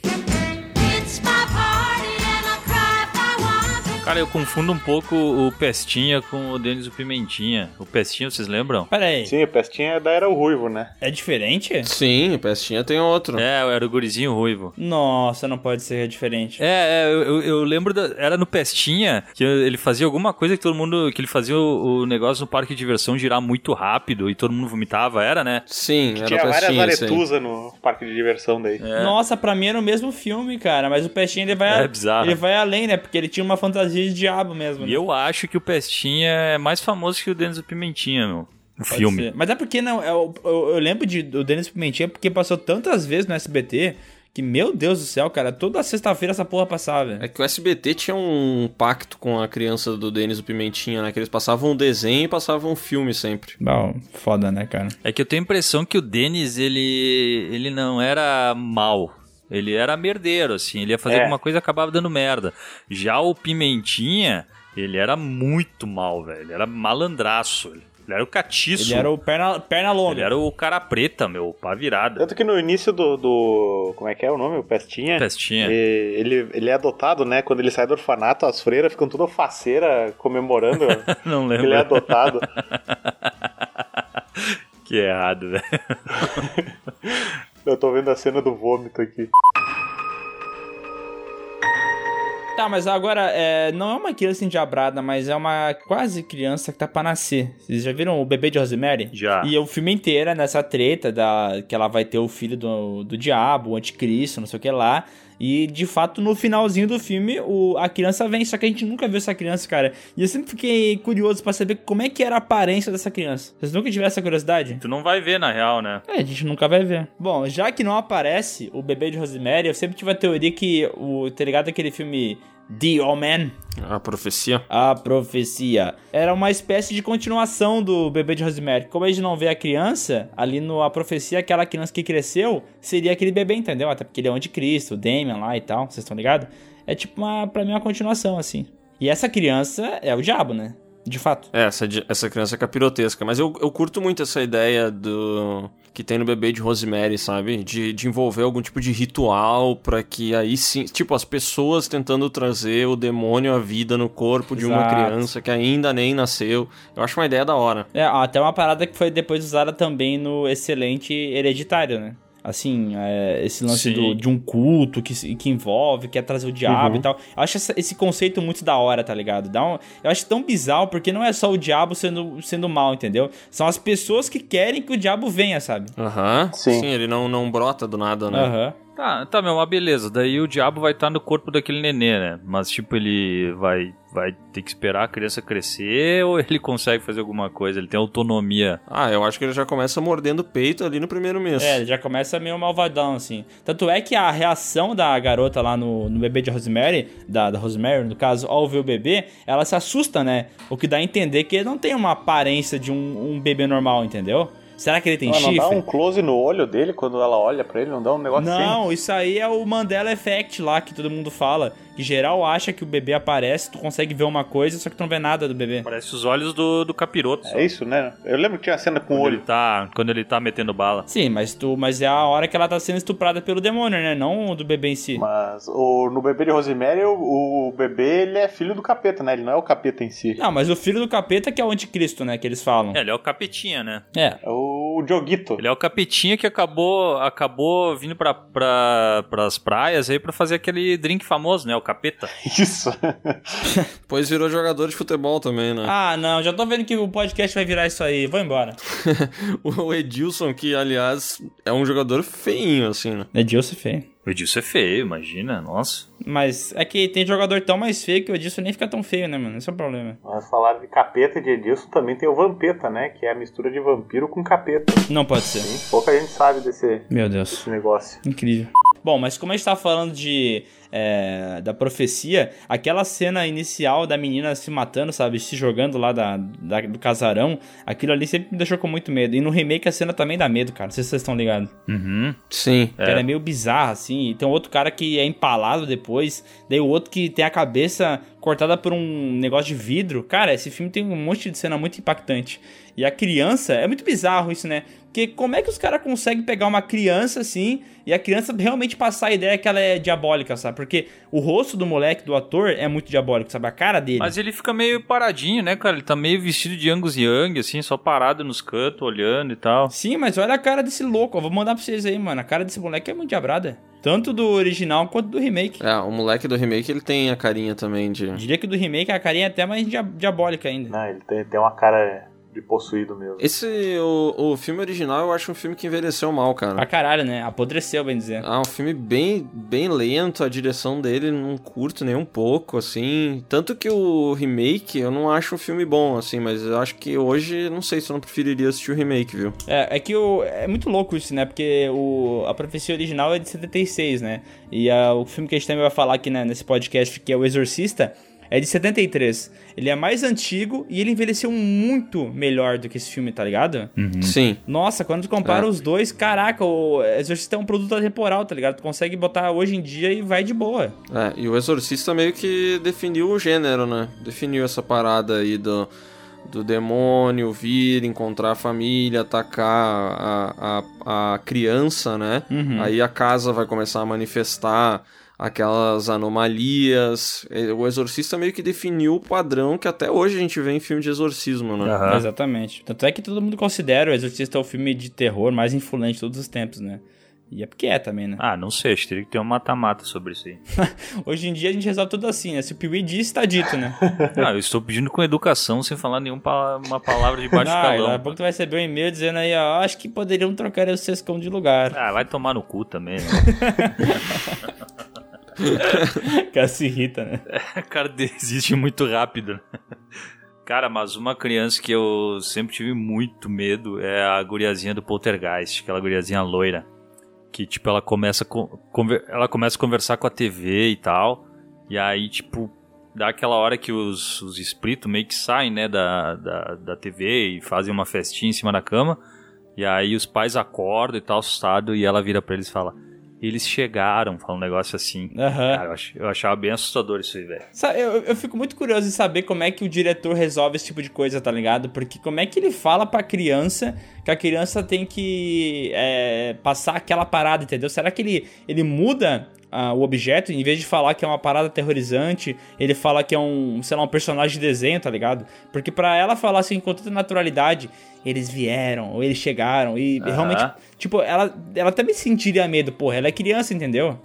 Cara, eu confundo um pouco o Pestinha com o Denis o Pimentinha. O Pestinha, vocês lembram? Pera aí. Sim, o Pestinha da era o Ruivo, né? É diferente? Sim, o Pestinha tem outro. É, era o gurizinho ruivo. Nossa, não pode ser diferente. É, é, eu, eu- lembro da. Era no Pestinha que ele fazia alguma coisa que todo mundo. que ele fazia o, o negócio no parque de diversão girar muito rápido e todo mundo vomitava, era, né? Sim, era Tinha o várias aretusas no parque de diversão daí. Nossa, pra mim era o mesmo filme, cara. Mas o Pestinha ele vai, É bizarro. ele vai além, né? Porque ele tinha uma fantasia de diabo mesmo. E né? eu acho que o Pestinha é mais famoso que o Denis o Pimentinha, meu. Pode filme. ser. Mas é porque não. Eu, eu, eu lembro de, do Denis Pimentinha porque passou tantas vezes no SBT que, meu Deus do céu, cara, toda sexta-feira essa porra passava. É que o SBT tinha um pacto com a criança do Denis o Pimentinha, né? Que eles passavam um desenho e passavam um filme sempre. Bom, foda, né, cara? É que eu tenho a impressão que o Denis, ele, ele não era mal. Ele era merdeiro, assim. Ele ia fazer É. alguma coisa e acabava dando merda. Já o Pimentinha, ele era muito mal, velho. Ele era malandraço. Ele ele era o catiço. Ele era o perna, perna longa. Ele era o cara preta, meu. Pá virada. Tanto que no início do, do- Como é que é o nome? O Pestinha? Pestinha. E- Ele, ele é adotado, né? Quando ele sai do orfanato, as freiras ficam tudo faceira comemorando Não lembro. ele é adotado. Que errado, velho. Eu tô vendo a cena do vômito aqui. Tá, mas agora, é, não é uma criança endiabrada, mas é uma quase criança que tá pra nascer. Vocês já viram o bebê de Rosemary? Já. E o filme inteiro é nessa treta da, que ela vai ter o filho do, do diabo, o anticristo, não sei o que lá. E, de fato, no finalzinho do filme, o, a criança vem. Só que a gente nunca viu essa criança, cara. E eu sempre fiquei curioso pra saber como é que era a aparência dessa criança. Vocês nunca tiveram essa curiosidade? Tu não vai ver, na real, né? É, a gente nunca vai ver. Bom, já que não aparece o bebê de Rosemary, eu sempre tive a teoria que o, tá ligado aquele filme The Omen? A profecia. A Profecia. Era uma espécie de continuação do bebê de Rosemary. Como a gente não vê a criança, ali no A Profecia, aquela criança que cresceu seria aquele bebê, entendeu? Até porque ele é o anticristo, o Damien lá e tal, vocês estão ligados? É tipo uma, pra mim, uma continuação, assim. E essa criança é o diabo, né? De fato. É, essa, essa criança é capirotesca. Mas eu, eu curto muito essa ideia do que tem no bebê de Rosemary, sabe? De, de envolver algum tipo de ritual pra que aí sim. Tipo, as pessoas tentando trazer o demônio à vida no corpo de uma Exato. criança que ainda nem nasceu. Eu acho uma ideia da hora. É, até uma parada que foi depois usada também no excelente Hereditário, né? Assim, é, esse lance Sim. do- de um culto que, que envolve, quer trazer o diabo Uhum. e tal. Eu acho essa- esse conceito muito da hora, tá ligado? Dá um, eu acho tão bizarro porque não é só o diabo sendo, sendo mal, entendeu? São as pessoas que querem que o diabo venha, sabe? Aham. Sim. ele não, não brota do nada, né? Aham. Tá, tá, meu, mas beleza. Daí o diabo vai estar no corpo daquele nenê, né? Mas, tipo, ele vai, vai ter que esperar a criança crescer ou ele consegue fazer alguma coisa? Ele tem autonomia. Ah, eu acho que ele já começa mordendo o peito ali no primeiro mês. É, ele já começa meio malvadão, assim. Tanto é que a reação da garota lá no, no bebê de Rosemary, da, da Rosemary, no caso, ao ver o bebê, ela se assusta, né? O que dá a entender que ele não tem uma aparência de um, um bebê normal, entendeu? Será que ele tem Não, não chifre? dá um close no olho dele quando ela olha pra ele? Não dá um negócio assim? Não, isso aí é o Mandela Effect lá que todo mundo fala. Que geral acha que o bebê aparece, tu consegue ver uma coisa, só que tu não vê nada do bebê. Parece os olhos do, do capiroto. só. É isso, né? Eu lembro que tinha cena com o Quando olho. ele, tá, quando ele tá metendo bala. Sim, mas tu, mas é a hora que ela tá sendo estuprada pelo demônio, né? Não do bebê em si. Mas o, no bebê de Rosemary, o, o bebê ele é filho do capeta, né? Ele não é o capeta em si. Não, mas o filho do capeta que é o anticristo, né? Que eles falam. É, ele é o capetinha, né? É. É o Dioguito. Ele é o capetinha que acabou, acabou vindo pra, pra, pras praias aí pra fazer aquele drink famoso, né? O capeta. Isso. Depois virou jogador de futebol também, né? Ah, não, já tô vendo que o podcast vai virar isso aí. Vou embora. o Edilson, que aliás é um jogador feinho, assim, né? Edilson é feio. O Edilson é feio, imagina, nossa. Mas é que tem jogador tão mais feio que o Edilson nem fica tão feio, né, mano? Esse é o problema. Mas falar de capeta e de Edilson também tem o Vampeta, né? Que é a mistura de vampiro com capeta. Não pode ser. Pouca gente sabe desse, Meu Deus. desse negócio. Incrível. Bom, mas como a gente tá falando de. é, da profecia, aquela cena inicial da menina se matando, sabe? Se jogando lá da, da- do casarão, aquilo ali sempre me deixou com muito medo. E no remake a cena também dá medo, cara. Não sei se vocês estão ligados. Uhum. Sim. Que ela é meio bizarra, assim. E tem outro cara que é empalado depois. Daí o outro que tem a cabeça cortada por um negócio de vidro. Cara, esse filme tem um monte de cena muito impactante. E a criança, é muito bizarro isso, né? Porque como é que os caras conseguem pegar uma criança assim e a criança realmente passar a ideia que ela é diabólica, sabe? Porque o rosto do moleque, do ator, é muito diabólico, sabe? A cara dele. Mas ele fica meio paradinho, né, cara? Ele tá meio vestido de Angus Young, assim, só parado nos cantos, olhando e tal. Sim, mas olha a cara desse louco. Eu vou mandar pra vocês aí, mano. A cara desse moleque é muito diabrada. Tanto do original quanto do remake. É, o moleque do remake, ele tem a carinha também de... Diria que do remake a carinha é até mais dia- diabólica ainda. Não, ele tem, tem uma cara de possuído mesmo. Esse, o, o filme original, eu acho um filme que envelheceu mal, cara. Pra caralho, né? Apodreceu, bem dizer. Ah, um filme bem, bem lento, a direção dele não curto nem um pouco, assim. Tanto que o remake, eu não acho um filme bom, assim, mas eu acho que hoje, não sei se eu não preferiria assistir o remake, viu? É, é que o, é muito louco isso, né? Porque o, a profecia original é de 76, né? E a- o filme que a gente também vai falar aqui né, nesse podcast, que é O Exorcista, é de 73. Ele é mais antigo e ele envelheceu muito melhor do que esse filme, tá ligado? Sim. Nossa, quando tu compara É. os dois, caraca, o Exorcista é um produto atemporal, tá ligado? Tu consegue botar hoje em dia e vai de boa. É, e o Exorcista meio que definiu o gênero, né? Definiu essa parada aí do, do demônio vir, encontrar a família, atacar a, a, a criança, né? Uhum. Aí a casa vai começar a manifestar aquelas anomalias. É, O Exorcista meio que definiu o padrão que até hoje a gente vê em filme de exorcismo, né? Aham. Exatamente. Tanto é que todo mundo considera o Exorcista o filme de terror mais influente de todos os tempos, né? E é porque é também, né? Ah, não sei, acho que teria que ter um mata-mata sobre isso aí. Hoje em dia a gente resolve tudo assim, né? Se o Piuí disse, tá dito, né? Não, eu estou pedindo com educação, sem falar nenhuma uma palavra de baixo Ah, daqui a calão. pouco tu vai receber um e-mail dizendo aí, ó, acho que poderiam trocar o Sescão de lugar. Ah, vai tomar no cu também, né? O cara se irrita, né? O cara desiste muito rápido. Cara, mas uma criança que eu sempre tive muito medo é a guriazinha do Poltergeist, aquela guriazinha loira. Que, tipo, ela começa, a co- conver- ela começa a conversar com a TV e tal. E aí, tipo, dá aquela hora que os, os espíritos meio que saem, né, da, da, da TV e fazem uma festinha em cima da cama. E aí os pais acordam e tal, assustado, e ela vira pra eles e fala: Eles chegaram, fala um negócio assim. Aham. Cara, eu, ach- eu achava bem assustador isso aí, velho. Eu, eu fico muito curioso em saber como é que o diretor resolve esse tipo de coisa, tá ligado? Porque como é que ele fala pra criança que a criança tem que é, passar aquela parada, entendeu? Será que ele, ele muda ah, o objeto? Em vez de falar que é uma parada aterrorizante, ele fala que é um, sei lá, um personagem de desenho, tá ligado? Porque pra ela falar assim com tanta naturalidade, eles vieram, ou eles chegaram, e Aham. realmente, tipo, ela, ela também sentiria medo, porra, ela é criança, entendeu?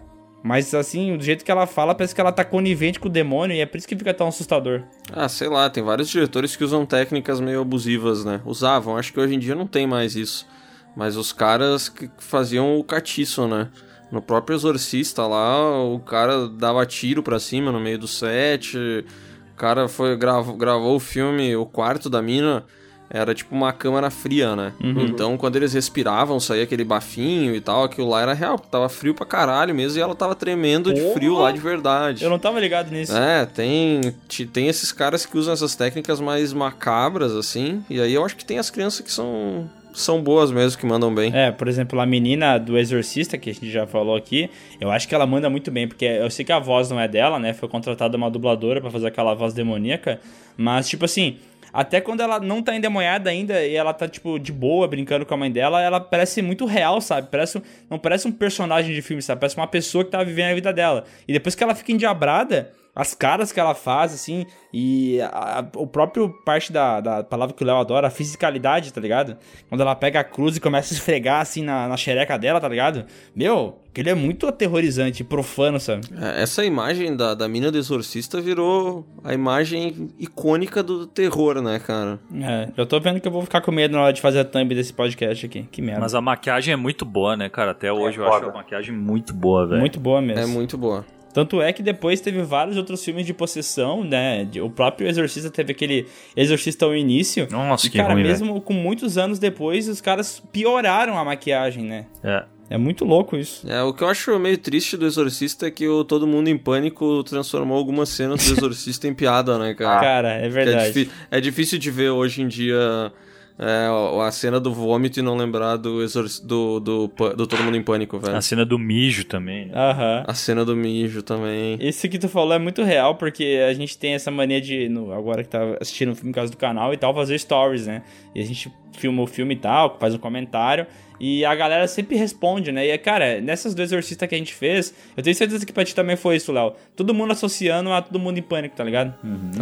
Mas assim, do jeito que ela fala, parece que ela tá conivente com o demônio e é por isso que fica tão assustador. Ah, sei lá, tem vários diretores que usam técnicas meio abusivas, né? Usavam, acho que hoje em dia não tem mais isso. Mas os caras que faziam o catiço, né? No próprio Exorcista lá, o cara dava tiro pra cima no meio do set. O cara foi gravou, gravou o filme, o quarto da mina era tipo uma câmara fria, né? Então quando eles respiravam, saía aquele bafinho e tal, aquilo lá era real, porque tava frio pra caralho mesmo e ela tava tremendo de Porra! frio lá de verdade. Eu não tava ligado nisso. É, tem, te- tem esses caras que usam essas técnicas mais macabras, assim. E aí eu acho que tem as crianças que são, são boas mesmo, que mandam bem. É, por exemplo, a menina do Exorcista, que a gente já falou aqui, eu acho que ela manda muito bem, porque eu sei que a voz não é dela, né? Foi contratada uma dubladora pra fazer aquela voz demoníaca, mas, tipo assim, até quando ela não tá endemoniada ainda e ela tá, tipo, de boa, brincando com a mãe dela, ela parece muito real, sabe? Parece, não parece um personagem de filme, sabe? Parece uma pessoa que tá vivendo a vida dela. E depois que ela fica endiabrada, as caras que ela faz, assim, e a- a- o próprio parte da, da palavra que o Léo adora, a fisicalidade, tá ligado? Quando ela pega a cruz e começa a esfregar, assim, na, na xereca dela, tá ligado? Meu, aquele é muito aterrorizante, profano, sabe? É, Essa imagem da, da mina do exorcista virou a imagem icônica do terror, né, cara? É, eu tô vendo que eu vou ficar com medo na hora de fazer a thumb desse podcast aqui. Que merda. Mas a maquiagem é muito boa, né, cara? Até hoje eu foda. acho a maquiagem muito boa, velho. Muito boa mesmo. É muito boa. Tanto é que depois teve vários outros filmes de possessão, né? De- O próprio Exorcista teve aquele Exorcista ao início. Nossa, e, que cara, ruim, mesmo com muitos anos depois, os caras pioraram a maquiagem, né? É. É muito louco isso. É, o que eu acho meio triste do Exorcista é que o Todo Mundo em Pânico transformou algumas cenas do Exorcista em piada, né, cara? Cara, é é, verdade. difí- é difícil de ver hoje em dia é, a cena do vômito e não lembrar do, exorc... do, do, do Todo Mundo em Pânico, velho. A cena do mijo também, né? Aham. A cena do mijo também. Esse que tu falou é muito real, porque a gente tem essa mania de, no- agora que tá assistindo o filme em casa do canal e tal, fazer stories, né? E a gente filma o filme e tal, faz um comentário, e a galera sempre responde, né? E, cara, nessas duas exorcistas que a gente fez, eu tenho certeza que pra ti também foi isso, Léo. Todo mundo associando a todo mundo em pânico, tá ligado?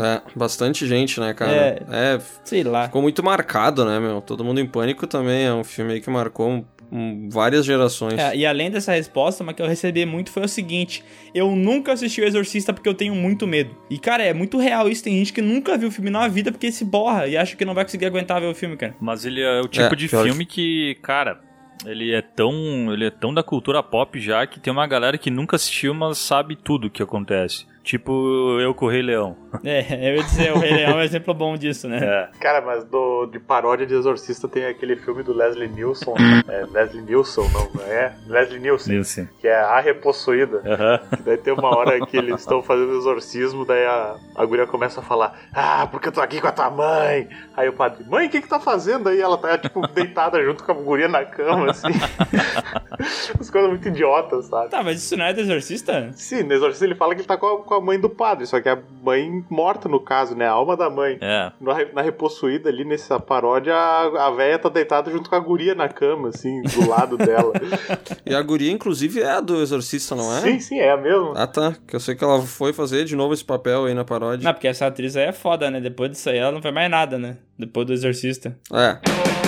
É, bastante gente, né, cara? É. Sei lá. ficou muito marcado, né, meu? Todo Mundo em Pânico também é um filme aí que marcou várias gerações. É, e além dessa resposta, uma que eu recebi muito foi o seguinte: eu nunca assisti o Exorcista porque eu tenho muito medo. E, cara, é muito real isso. Tem gente que nunca viu o filme na vida porque se borra e acha que não vai conseguir aguentar ver o filme, cara. Mas ele é o tipo É, de filme que, cara, ele é tão, ele é tão da cultura pop já que tem uma galera que nunca assistiu, mas sabe tudo o que acontece. Tipo eu com o Rei Leão. É, eu ia dizer, o Rei Leão é um exemplo bom disso, né? É. Cara, mas do, de paródia de Exorcista tem aquele filme do Leslie Nielsen. é, Leslie Nielsen, não, não é? Leslie Nielsen. Nilson. Que é A Repossuída. Que daí tem uma hora que eles estão fazendo exorcismo, daí a, a guria começa a falar: Ah, porque eu tô aqui com a tua mãe. Aí o padre, mãe, o que que tá fazendo aí? Ela tá, tipo, deitada junto com a guria na cama, assim. As coisas muito idiotas, sabe? Tá, mas isso não é do Exorcista? Sim, no exorcismo ele fala que ele tá com a, com a mãe do padre, só que a mãe morta, no caso, né? A alma da mãe. É. Na, na repossuída ali, nessa paródia, a, a véia tá deitada junto com a guria na cama, assim, do lado dela. E a guria, inclusive, é a do Exorcista, não é? Sim, sim, é a mesma. Ah, tá. Que eu sei que ela foi fazer de novo esse papel aí na paródia. Não, porque essa atriz aí é foda, né? Depois disso aí ela não faz mais nada, né? Depois do Exorcista. É.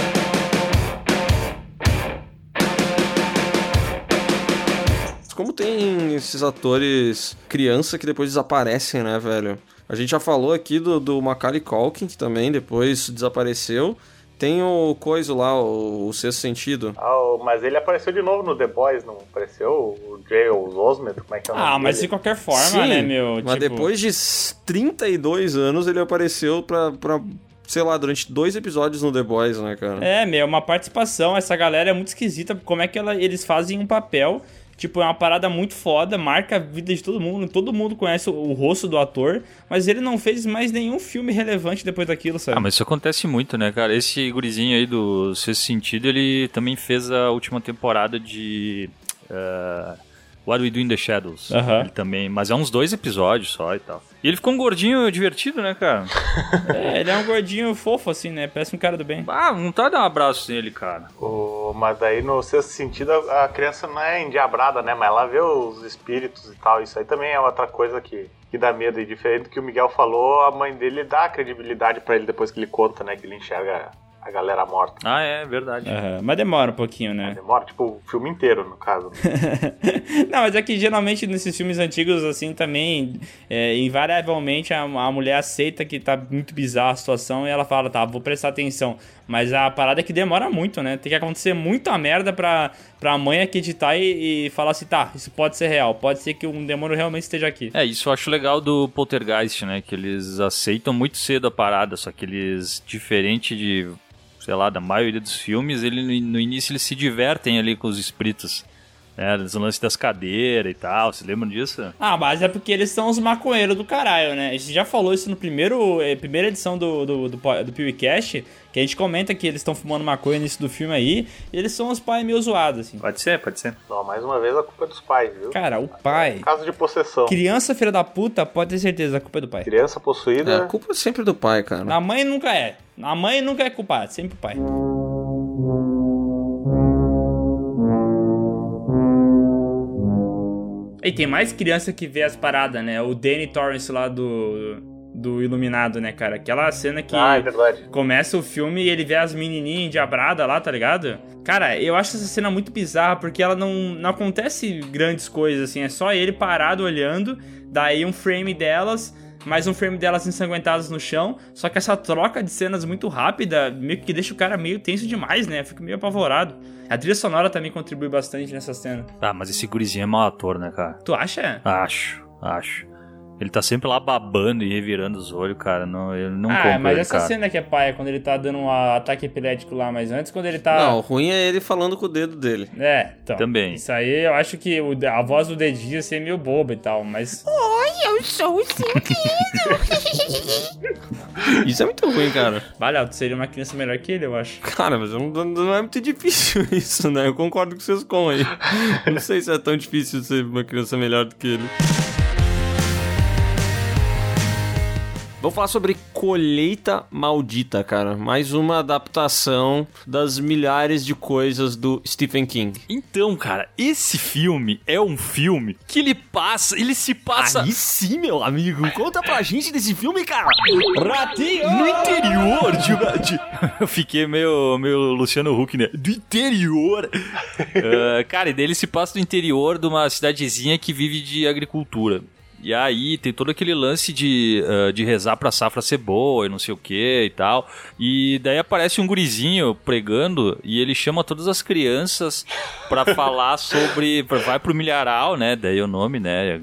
tem esses atores criança que depois desaparecem, né, velho? A gente já falou aqui do, do Macaulay Culkin, que também depois desapareceu. Tem o coisa lá, o, o Sexto Sentido. Ah, mas ele apareceu de novo no The Boys, não apareceu? O Jay Osment, como é que é o nome Ah, mas de qualquer forma, Sim, né, meu? Mas Tipo, depois de s- 32 anos ele apareceu pra, pra, sei lá, durante dois episódios no The Boys, né, cara? É, meu, uma participação. Essa galera é muito esquisita. Como é que ela, eles fazem um papel. Tipo, é uma parada muito foda, marca a vida de todo mundo. Todo mundo conhece o, o rosto do ator, mas ele não fez mais nenhum filme relevante depois daquilo, sabe? Ah, mas isso acontece muito, né, cara? Esse gurizinho aí do Sexto Sentido, ele também fez a última temporada de eh, What We Do in the Shadows. Aham. Ele também, mas é uns dois episódios só e tal. E ele ficou um gordinho divertido, né, cara? É, ele é um gordinho fofo, assim, né? Parece um cara do bem. Ah, não tá dar um abraço nele, cara. O- mas daí, no sexto sentido, a, criança não é endiabrada, né? Mas ela vê os espíritos e tal. Isso aí também é outra coisa que, que dá medo. E diferente do que o Miguel falou, a mãe dele dá credibilidade pra ele depois que ele conta, né? Que ele enxerga a galera morta. Ah, é verdade. Aham, Mas demora um pouquinho, né? Demora, tipo, o filme inteiro, no caso. Não, mas é que geralmente nesses filmes antigos, assim, também, é, invariavelmente a, a mulher aceita que tá muito bizarra a situação e ela fala, tá, vou prestar atenção. Mas a parada é que demora muito, né? Tem que acontecer muita merda pra, pra mãe acreditar e, e falar assim, tá, isso pode ser real, pode ser que um demônio realmente esteja aqui. É, isso eu acho legal do Poltergeist, né? Que eles aceitam muito cedo a parada, só que eles, diferente de, sei lá, da maioria dos filmes, ele no, início eles se divertem ali com os espíritos. Né, os lances das cadeiras e tal, vocês lembram disso? Ah, mas é porque eles são os maconheiros do caralho, né? A gente já falou isso no primeiro, eh, primeira edição do, do, do, do PewCast, que a gente comenta que eles estão fumando maconha no início do filme aí, e eles são os pais meio zoados, assim. Pode ser, pode ser. Não, mais uma vez a culpa é dos pais, viu? Cara, o pai... Caso de possessão. Criança filha da puta, pode ter certeza, a culpa é do pai. Criança É, possuída. a culpa é sempre do pai, cara. A mãe nunca é. A mãe nunca é culpada, sempre o pai. E tem mais criança que vê as paradas, né? O Danny Torrance lá do, do Iluminado, né, cara? Aquela cena que Ah, é começa o filme e ele vê as menininhas endiabradas lá, tá ligado? Cara, eu acho essa cena muito bizarra porque ela não, não acontece grandes coisas, assim. É só ele parado olhando, daí um frame delas, mais um frame delas ensanguentadas no chão. Só que essa troca de cenas muito rápida meio que deixa o cara meio tenso demais, né? Eu fico meio apavorado. A trilha sonora também contribui bastante nessa cena. Ah, mas esse gurizinho é mau ator, né, cara? Tu acha? Acho, acho. Ele tá sempre lá babando e revirando os olhos, cara. Não, eu não ah, mas ele, essa cara. cena que é paia, quando ele tá dando um ataque epilético lá, mas antes quando ele tá. Não, o ruim é ele falando com o dedo dele. É, então. Também. Isso aí eu acho que o- a voz do dedinho ia ser meio boba e tal, mas. Oi, eu sou o sentido. Isso é muito ruim, cara. Vale, tu seria uma criança melhor que ele, eu acho. Cara, mas não, não é muito difícil isso, né? Eu concordo com vocês com aí. Não sei se é tão difícil ser uma criança melhor do que ele. Vou falar sobre Colheita Maldita, cara. Mais uma adaptação das milhares de coisas do Stephen King. Então, cara, esse filme é um filme que ele passa, ele se passa Aí sim, meu amigo. Conta pra gente desse filme, cara. Ratinho! no interior de, Eu fiquei meio, meio Luciano Huck, né? Do interior. Ah, cara, e daí ele se passa no interior de uma cidadezinha que vive de agricultura. E aí tem todo aquele lance de, ah, de rezar pra safra ser boa e não sei o que e tal. E daí aparece um gurizinho pregando e ele chama todas as crianças pra falar sobre. pra- Vai pro milharal, né? Daí o nome, né?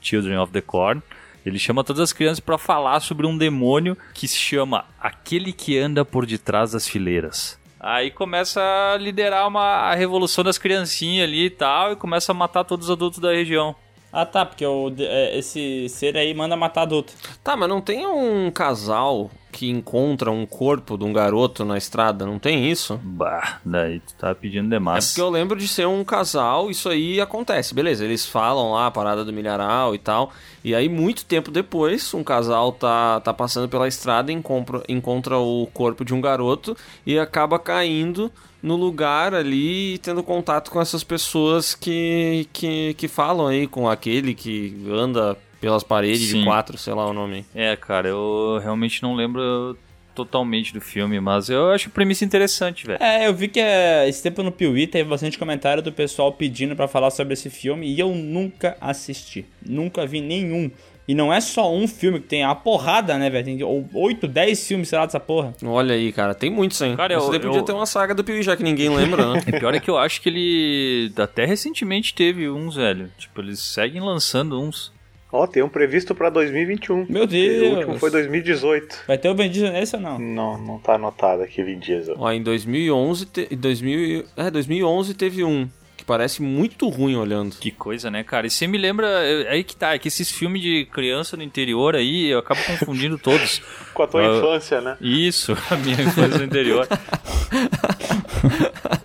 Children of the Corn. Ele chama todas as crianças pra falar sobre um demônio que se chama Aquele que anda por detrás das fileiras. Aí começa a liderar uma, a revolução das criancinhas ali e tal, e começa a matar todos os adultos da região. Ah tá, porque o, de- é, esse ser aí manda matar adulto. Tá, mas não tem um casal que encontra um corpo de um garoto na estrada? Não tem isso? Bah, daí tu tá pedindo É demais. porque eu lembro de ser um casal, isso aí acontece, beleza. Eles falam lá a parada do milharal e tal. E aí, muito tempo depois, um casal tá, tá passando pela estrada e encontra, encontra o corpo de um garoto e acaba caindo no lugar ali e tendo contato com essas pessoas que, que, que falam aí com aquele que anda pelas paredes de Sim. quatro, sei lá o nome. É, cara, eu realmente não lembro totalmente do filme, mas eu acho a premissa interessante, velho. É, eu vi que é, esse tempo no Piuí teve bastante comentário do pessoal pedindo pra falar sobre esse filme e eu nunca assisti. Nunca vi nenhum. E não é só um filme que tem a porrada, né, velho? Tem 8, 10 filmes, sei lá, dessa porra. Olha aí, cara, tem muitos, hein? Cara, Isso eu- podia eu- ter uma saga do Piuí, já que ninguém lembra, né? E pior é que eu acho que ele até recentemente teve uns, velho. Tipo, eles seguem lançando uns. Ó, tem um previsto pra 2021. Meu Deus. O último foi 2018. Vai ter o Vin Diesel nesse ou não? Não, não tá anotado aqui, Vin Diesel. Ó, em 2011, te... em 2000... é, 2011 teve um que parece muito ruim olhando. Que coisa, né, cara? E você me lembra. é Aí que tá, é que esses filmes de criança no interior aí, eu acabo confundindo todos. Com a tua Ah, infância, né? Isso, a minha infância no interior.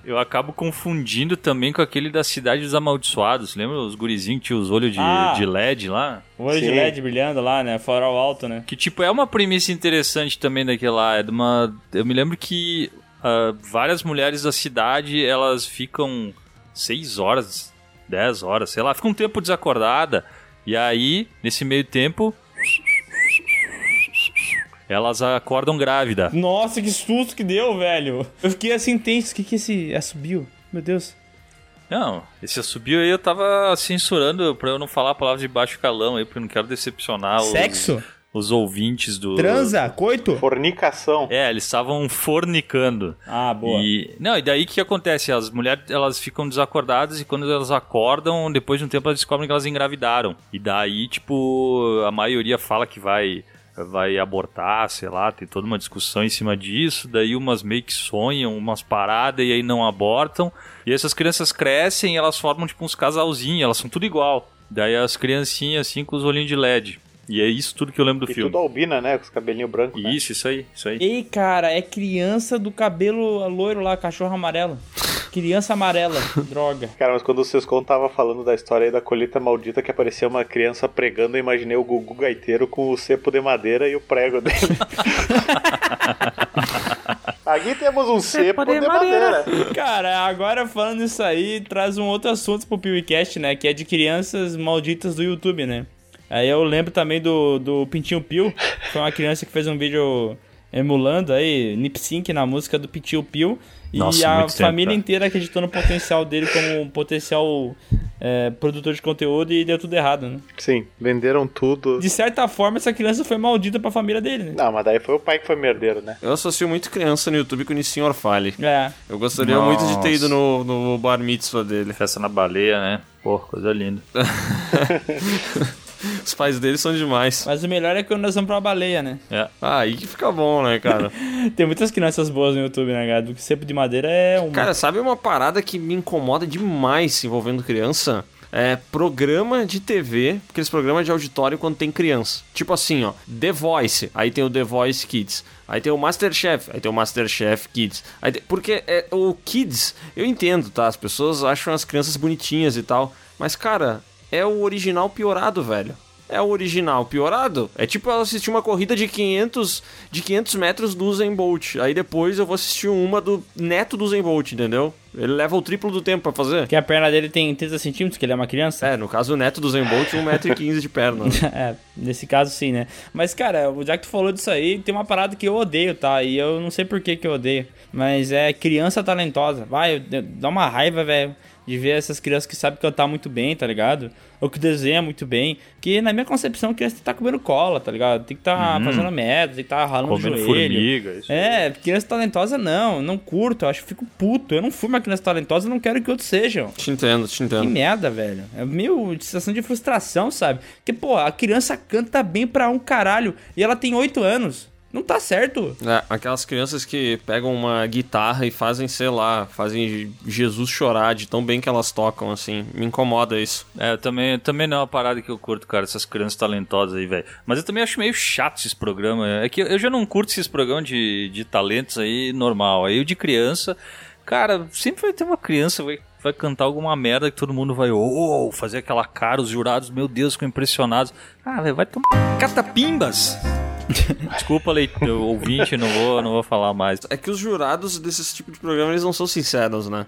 Eu acabo confundindo também com aquele da Cidade dos Amaldiçoados. Lembra os gurizinhos que tinham os olhos de, Ah. de LED lá? O olho de Sim. LED brilhando lá, né? Farol alto, né? Que, tipo, é uma premissa interessante também daquela. É de uma. Eu me lembro que ah, várias mulheres da cidade elas ficam 6 horas, 10 horas, sei lá, ficam um tempo desacordada. E aí, nesse meio tempo. Elas acordam grávida. Nossa, que susto que deu, velho. Eu fiquei assim tenso. O que que esse assobio? Meu Deus. Não, esse assobio aí eu tava censurando pra eu não falar a palavra de baixo calão aí, porque eu não quero decepcionar Sexo? os ouvintes do. Transa? Coito? Fornicação. É, eles estavam fornicando. Ah, boa. E, não, e daí o que acontece? As mulheres elas ficam desacordadas e quando elas acordam, depois de um tempo elas descobrem que elas engravidaram. E daí, tipo, a maioria fala que vai vai abortar, sei lá, tem toda uma discussão em cima disso. Daí umas meio que sonham, umas paradas e aí não abortam. E essas crianças crescem e elas formam tipo uns casalzinhos, elas são tudo igual. Daí as criancinhas assim com os olhinhos de LED. E é isso tudo que eu lembro do E filme. tudo albina, né? Com os cabelinhos brancos. né? Isso, isso aí, isso aí. Ei, cara, é criança do cabelo loiro lá, cachorro amarelo. Criança amarela, droga. Cara, mas quando o Sescon tava falando da história aí da colheita maldita que apareceu uma criança pregando, eu imaginei o Gugu Gaiteiro com o cepo de madeira e o prego dele. Aqui temos um cepo de, madeira. Cara, agora falando isso aí, traz um outro assunto pro PewCast, né? Que é de crianças malditas do YouTube, né? Aí eu lembro também do, do Pintinho Pio, que foi uma criança que fez um vídeo emulando aí, lip sync na música do Pintinho Pio. E Nossa, a tempo, família cara. inteira acreditou no potencial dele como um potencial é, produtor de conteúdo e deu tudo errado, né? Sim, venderam tudo. De certa forma, essa criança foi maldita pra família dele, né? Não, mas daí foi o pai que foi merdeiro, né? Eu associo muito criança no YouTube com o Nissin Orfale. É. Eu gostaria Nossa. muito de ter ido no, no bar mitzvah dele. Festa na baleia, né? Pô, coisa linda. Os pais deles são demais. Mas o melhor é quando nós vamos pra baleia, né? É. Ah, aí que fica bom, né, cara? Tem muitas crianças boas no YouTube, né, cara? Do que sempre de madeira é um. Cara, sabe uma parada que me incomoda demais envolvendo criança? É programa de TV, aqueles programas de auditório quando tem criança. Tipo assim, ó, The Voice, aí tem o The Voice Kids. Aí tem o Masterchef, aí tem o Masterchef Kids. Tem- porque é, o Kids, eu entendo, tá? As pessoas acham as crianças bonitinhas e tal. Mas, cara, é o original piorado, velho. É o original piorado. É tipo eu assistir uma corrida de 500, de 500 metros do Usain Bolt. Aí depois eu vou assistir uma do neto do Usain Bolt, entendeu? Ele leva o triplo do tempo pra fazer. Que a perna dele tem 30 centímetros, que ele é uma criança. É, no caso o neto do Usain Bolt, 1,15m de perna. É, nesse caso sim, né? Mas, cara, já que tu falou disso aí, tem uma parada que eu odeio, tá? E eu não sei por que que eu odeio. Mas é criança talentosa. Vai, dá uma raiva, velho, de ver essas crianças que sabem cantar muito bem, tá ligado? Ou que desenham muito bem. Que na minha concepção, criança tem que tá comendo cola, tá ligado? Tem que tá fazendo merda, tem que tá ralando o Comendo joelho. formiga, isso. É, criança talentosa não, não curto, eu acho que fico puto. Eu não fui uma criança talentosa, eu não quero que outros sejam. te entendo, te Que entendo. merda, velho. É meio sensação de frustração, sabe? Porque, pô, a criança canta bem pra um caralho e ela tem 8 anos. Não tá certo. É, aquelas crianças que pegam uma guitarra e fazem, sei lá, fazem Jesus chorar de tão bem que elas tocam, assim. Me incomoda isso. É, eu também, também não é uma parada que eu curto, cara, essas crianças talentosas aí, velho. Mas eu também acho meio chato esses programas. É que eu já não curto esses programas de, de talentos aí normal. Aí o de criança, cara, sempre vai ter uma criança, vai, vai cantar alguma merda que todo mundo vai, oh, fazer aquela cara, os jurados, meu Deus, ficam impressionados. Ah, velho, vai tomar catapimbas. Desculpa, leitor, ouvinte, não vou, não vou falar mais. É que os jurados desse tipo de programa, eles não são sinceros, né?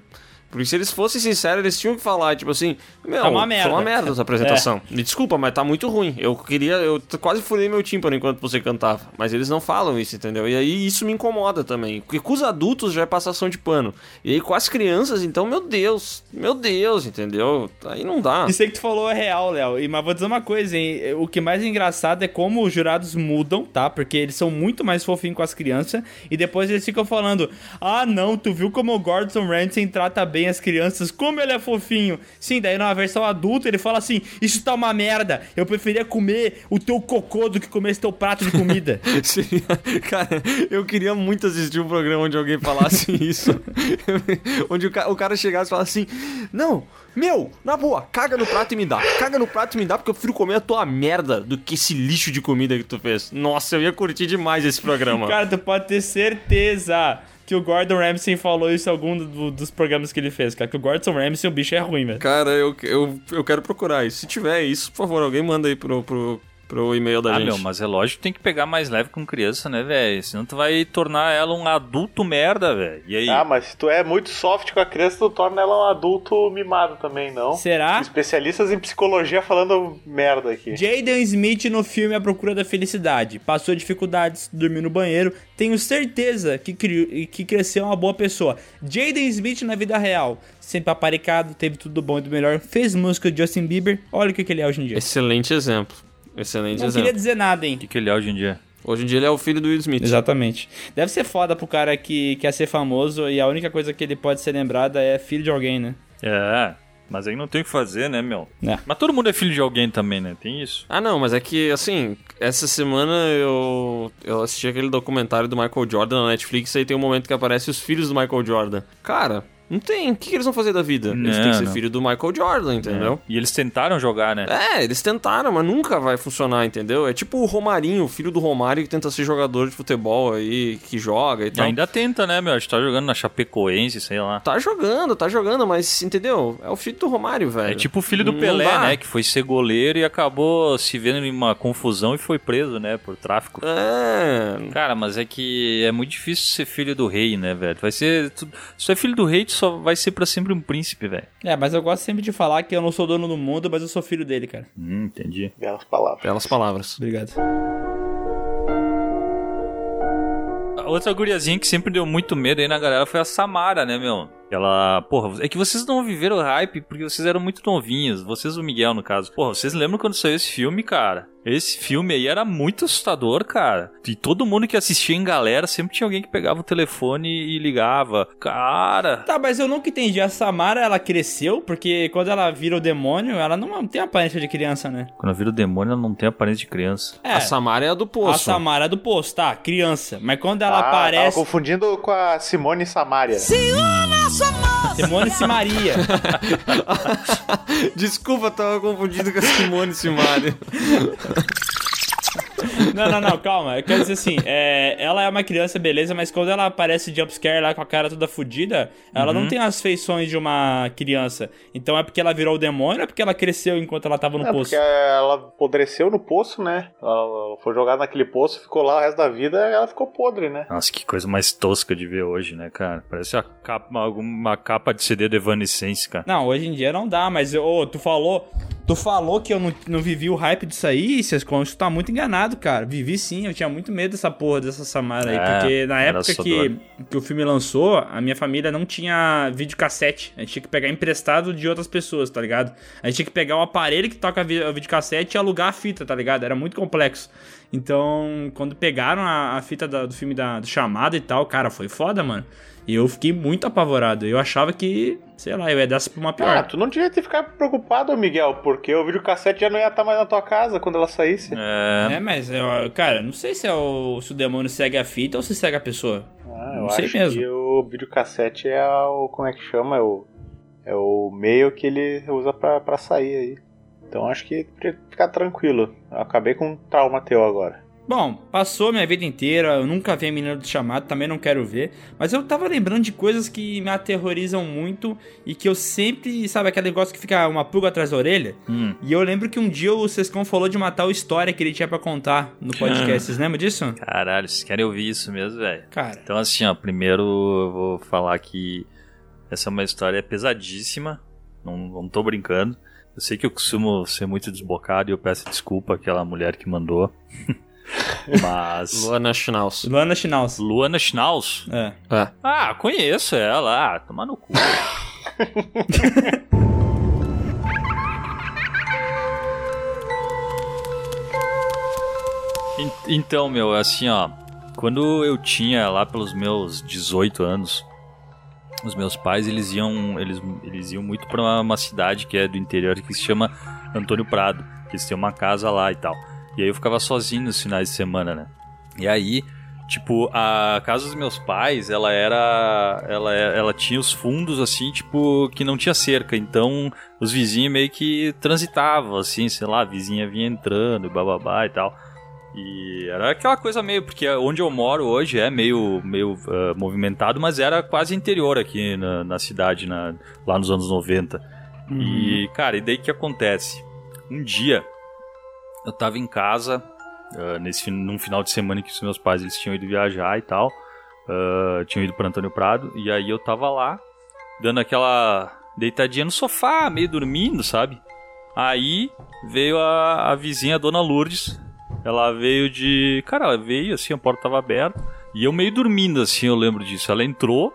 Porque se eles fossem sinceros, eles tinham que falar, tipo assim, meu, Tá uma merda. foi uma merda essa apresentação. Me desculpa, mas tá muito ruim. Eu queria, eu quase furei meu tímpano enquanto você cantava. Mas eles não falam isso, entendeu? E aí isso me incomoda também. Porque com os adultos já é passação de pano. E aí com as crianças, então, meu Deus, meu Deus, entendeu? Aí não dá. Isso aí que tu falou é real, Léo. Mas vou dizer uma coisa, hein? O que mais é engraçado é como os jurados mudam, tá? Porque eles são muito mais fofinhos com as crianças. E depois eles ficam falando: Ah, não, tu viu como o Gordon Ramsay trata bem as crianças? Como ele é fofinho. Sim, daí na versão adulta ele fala assim: Isso tá uma merda. Eu preferia comer o teu cocô do que comer esse teu prato de comida. Seria- Cara, eu queria muito assistir um programa onde alguém falasse isso. onde o, ca- o cara chegasse e falasse assim: Não, meu, na boa, caga no prato e me dá. Caga no prato e me dá, porque eu prefiro comer a tua merda do que esse lixo de comida que tu fez. Nossa, eu ia curtir demais esse programa. Cara, tu pode ter certeza que o Gordon Ramsay falou isso em algum do- dos programas que ele fez, cara. Que o Gordon Ramsay, o bicho é ruim, velho. Cara, eu, eu, eu quero procurar isso. Se tiver isso, por favor, alguém manda aí pro, pro, pro e-mail da Ah, gente. meu, mas é lógico que tem que pegar mais leve com criança, né, velho? Senão tu vai tornar ela um adulto merda, velho. E aí? Ah, mas se tu é muito soft com a criança, tu torna ela um adulto mimado também, não? Será? Especialistas em psicologia falando merda aqui. Jaden Smith no filme A Procura da Felicidade. Passou dificuldades, dormiu no banheiro. Tenho certeza que, criou, que cresceu uma boa pessoa. Jaden Smith na vida real. Sempre aparecado, teve tudo bom e do melhor. Fez música de Justin Bieber. Olha o que, que ele é hoje em dia. Excelente exemplo. Excelente Não exemplo. queria dizer nada, hein? O que, que ele é hoje em dia? Hoje em dia ele é o filho do Will Smith. Exatamente. Deve ser foda pro cara que quer ser famoso e a única coisa que ele pode ser lembrado é filho de alguém, né? É, mas aí não tem o que fazer, né, meu? É. Mas todo mundo é filho de alguém também, né? Tem isso. Ah, não, mas é que, assim, essa semana eu, eu assisti aquele documentário do Michael Jordan na Netflix, aí tem um momento que aparece os filhos do Michael Jordan. Cara, não tem. O que, que eles vão fazer da vida? eles Não, têm que ser não. filho do Michael Jordan, entendeu? E eles tentaram jogar, né? É, eles tentaram, mas nunca vai funcionar, entendeu? É tipo o Romarinho, o filho do Romário que tenta ser jogador de futebol aí, que joga e E tal. ainda tenta, né, meu? A gente tá jogando na Chapecoense, sei lá. Tá jogando, tá jogando, mas, entendeu? É o filho do Romário, velho. É tipo o filho do Não Pelé, dá. né? Que foi ser goleiro e acabou se vendo em uma confusão e foi preso, né? Por tráfico. É. Cara, mas é que é muito difícil ser filho do rei, né, velho? Vai ser. Tu, se tu é filho do rei, tu só vai ser pra sempre um príncipe, velho. É, mas eu gosto sempre de falar que eu não sou dono do mundo, mas eu sou filho dele, cara. Hum, entendi. Belas palavras. Belas palavras. Obrigado. A outra guriazinha que sempre deu muito medo aí na galera foi a Samara, né, meu? Ela, porra, é que vocês não viveram o hype porque vocês eram muito novinhos. Vocês, o Miguel, no caso. Porra, vocês lembram quando saiu esse filme, cara? Esse filme aí era muito assustador, cara. E todo mundo que assistia em galera sempre tinha alguém que pegava o telefone e ligava. Cara. Tá, mas eu nunca entendi. A Samara, ela cresceu, porque quando ela vira o demônio, ela não tem aparência de criança, né? Quando vira o demônio, ela não tem aparência de criança. É, A Samara é a do a poço. Samara do posto, tá, criança. Mas quando ela Ah, Tava aparece... confundindo com a Simone Samaria. Simone Simaria. Desculpa, eu tava confundido com a Simone Simaria. Não, não, não, calma. Quer dizer assim, é, ela é uma criança, beleza, mas quando ela aparece jumpscare lá com a cara toda fodida, ela Uhum. não tem as feições de uma criança. Então é porque ela virou o demônio ou é porque ela cresceu enquanto ela tava no É, poço? porque ela apodreceu no poço, né? Ela foi jogada naquele poço, ficou lá o resto da vida e ela ficou podre, né? Nossa, que coisa mais tosca de ver hoje, né, cara? Parece a capa, uma, uma capa de CD do Evanescence, cara. Não, hoje em dia não dá, mas ô, tu falou. Tu falou que eu não, não vivi o hype disso aí, Sescon, tu tá muito enganado, cara. Vivi sim, eu tinha muito medo dessa porra dessa Samara aí. É, porque na época que, que o filme lançou, a minha família não tinha videocassete. A gente tinha que pegar emprestado de outras pessoas, tá ligado? A gente tinha que pegar o aparelho que toca videocassete e alugar a fita, tá ligado? Era muito complexo. Então, quando pegaram a, a fita da- do filme da, do chamado e tal, cara, foi foda, mano. E eu fiquei muito apavorado. Eu achava que, sei lá, eu ia dar pra uma pior. Ah, tu não devia ter ficado preocupado, Miguel, porque o videocassete já não ia estar mais na tua casa quando ela saísse. É. É, mas, eu, cara, não sei se, é o, se o demônio segue a fita ou se segue a pessoa. Ah, não eu sei acho mesmo. que o videocassete é o. Como é que chama? É o, é o meio que ele usa pra, pra sair aí. Então acho que ficar tranquilo. Eu acabei com um trauma teu agora. Bom, passou minha vida inteira, eu nunca vi a menina do chamado, também não quero ver. Mas eu tava lembrando de coisas que me aterrorizam muito e que eu sempre, sabe, aquele negócio que fica uma pulga atrás da orelha? Hum. E eu lembro que um dia o Sescon falou de uma tal história que ele tinha pra contar no podcast. Vocês lembram disso? Caralho, vocês querem ouvir isso mesmo, velho? Cara, Então, assim, ó, primeiro eu vou falar que essa é uma história pesadíssima. Não, não tô brincando. Eu sei que eu costumo ser muito desbocado e eu peço desculpa àquela mulher que mandou. Mas. Luana Schnauz. Luana Schnauz. Luana Schnauz? É. É. Ah, conheço ela. Ah, toma no cu. En- Então, meu, assim, ó. Quando eu tinha lá pelos meus 18 anos, os meus pais, eles iam, eles, eles iam muito pra uma, uma cidade que é do interior que se chama Antônio Prado, que eles têm uma casa lá e tal. E aí eu ficava sozinho nos finais de semana, né? E aí, tipo, a casa dos meus pais, ela era ela ela tinha os fundos assim, tipo, que não tinha cerca, então os vizinhos meio que transitavam assim, sei lá, a vizinha vinha entrando, e bababá e tal. E era aquela coisa meio, porque onde eu moro hoje é meio, meio ah, movimentado, mas era quase interior aqui na, na cidade, na- lá nos anos 90. E, cara, e daí que acontece? Um dia, eu tava em casa, ah, nesse, num final de semana que os meus pais eles tinham ido viajar e tal, ah, tinham ido para Antônio Prado, e aí eu tava lá, dando aquela deitadinha no sofá, meio dormindo, sabe? Aí veio a, a vizinha, a dona Lourdes, ela veio de. Cara, ela veio assim, a porta tava aberta. E eu meio dormindo assim, eu lembro disso. Ela entrou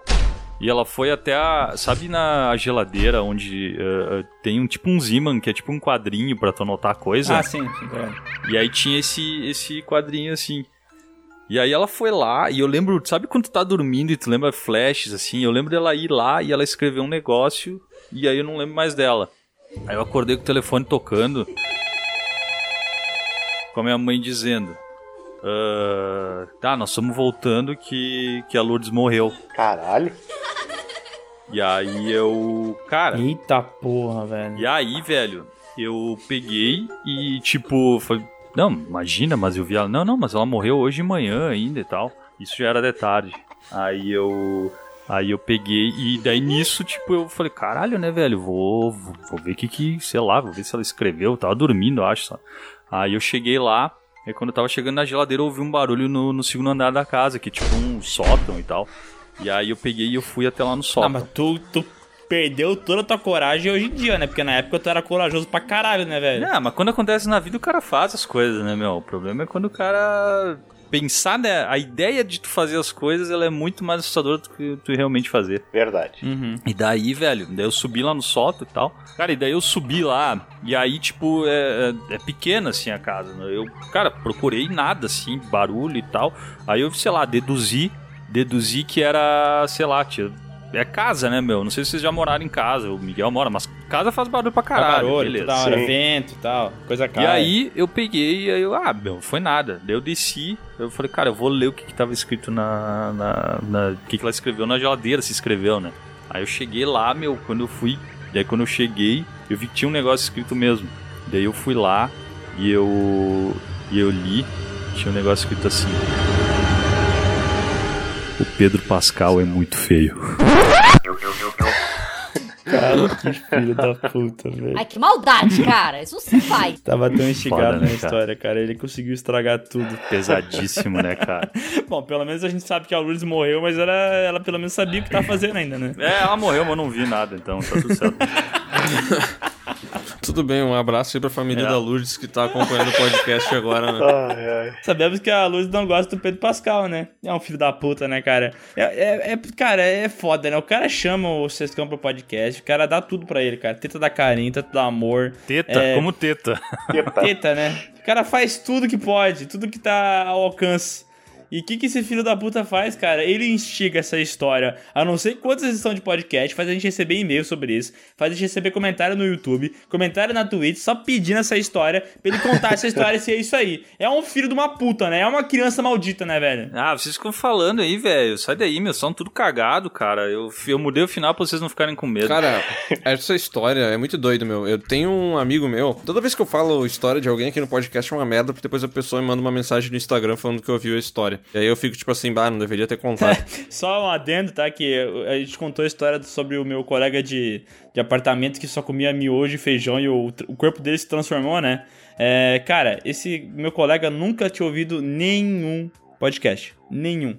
e ela foi até a. Sabe na geladeira onde eh, tem um tipo um Ziman, que é tipo um quadrinho pra tu anotar coisa? Ah, sim, sim, claro. E aí tinha esse, esse quadrinho assim. E aí ela foi lá, e eu lembro, sabe quando tu tá dormindo e tu lembra flashes assim? Eu lembro dela ir lá e ela escreveu um negócio, e aí eu não lembro mais dela. Aí eu acordei com o telefone tocando, com a minha mãe dizendo: "Ah, Tá, nós estamos voltando que, que a Lourdes morreu. Caralho. E aí eu. Cara. Eita porra, velho. E aí, velho, eu peguei e, tipo, falei, não, imagina, mas eu vi ela, não, não, mas ela morreu hoje de manhã ainda e tal. Isso já era de tarde. Aí eu. Aí eu peguei e daí nisso, tipo, eu falei, caralho, né, velho, vou, vou, vou ver o que que, sei lá, vou ver se ela escreveu, eu tava dormindo, eu acho, só. Aí eu cheguei lá, e quando eu tava chegando na geladeira, eu ouvi um barulho no, no segundo andar da casa, que tipo um sótão e tal. E aí eu peguei e eu fui até lá no Ah, sótão. mas tu, tu perdeu toda a tua coragem hoje em dia, né? Porque na época tu era corajoso pra caralho, né, velho? Não, mas quando acontece na vida, o cara faz as coisas, né, meu? O problema é quando o cara pensar, né? A ideia de tu fazer as coisas, ela é muito mais assustadora do que tu realmente fazer. Verdade. Uhum. E daí, velho, daí eu subi lá no sótão e tal. Cara, e daí eu subi lá, e aí, tipo, é, é, é pequena, assim, a casa. né? Eu, cara, procurei nada, assim, barulho e tal. Aí eu, sei lá, deduzi, deduzi que era, sei lá, tinha... É casa, né, meu? Não sei se vocês já moraram em casa. O Miguel mora, mas casa faz barulho pra caralho. barulho, beleza. toda hora, Sim. vento e tal, coisa E cara. aí eu peguei e aí eu, ah, meu, foi nada. Daí eu desci, eu falei, cara, eu vou ler o que, que tava escrito na. na, na- o que, que ela escreveu na geladeira, se escreveu, né? Aí eu cheguei lá, meu, quando eu fui. Daí quando eu cheguei, eu vi que tinha um negócio escrito mesmo. Daí eu fui lá e eu. E eu li, tinha um negócio escrito assim. O Pedro Pascal é muito feio. Cara, que filho da puta, velho. Ai, que maldade, cara. Isso você faz. Tava tão instigado Foda, na né, cara? história, cara. Ele conseguiu estragar tudo. Pesadíssimo, né, cara? Bom, pelo menos a gente sabe que a Lourdes morreu, mas ela, ela pelo menos sabia o que tava fazendo ainda, né? É, ela morreu, mas eu não vi nada, então tá tudo certo. Tudo bem, um abraço aí pra família É. da Lourdes que tá acompanhando o podcast agora, né? Ai, ai. Sabemos que a Lourdes não gosta do Pedro Pascal, né? É um filho da puta, né, cara? É, é- é- cara, é foda, né? O cara chama o Sescão pro podcast, o cara dá tudo pra ele, cara. Teta da carinho, teta do amor. Teta, É. como teta. Teta, né? O cara faz tudo que pode, tudo que tá ao alcance. E o que, que esse filho da puta faz, cara? Ele instiga essa história. A não sei quantas edições de podcast, faz a gente receber e-mail sobre isso, faz a gente receber comentário no YouTube, comentário na Twitch, só pedindo essa história pra ele contar essa história se é isso aí. É um filho de uma puta, né? É uma criança maldita, né, velho? Ah, vocês ficam falando aí, velho. Sai daí, meu. São tudo cagado, cara. Eu, eu mudei o final pra vocês não ficarem com medo. Cara, essa história é muito doido, meu. Eu tenho um amigo meu. Toda vez que eu falo história de alguém aqui no podcast é uma merda, porque depois a pessoa me manda uma mensagem no Instagram falando que ouviu a história. E aí eu fico tipo assim, bah, não deveria ter contado. Só um adendo, tá? Que a gente contou a história sobre o meu colega de, de apartamento que só comia miojo e feijão e o, o corpo dele se transformou, né? É, cara, esse meu colega nunca tinha ouvido nenhum podcast. Nenhum.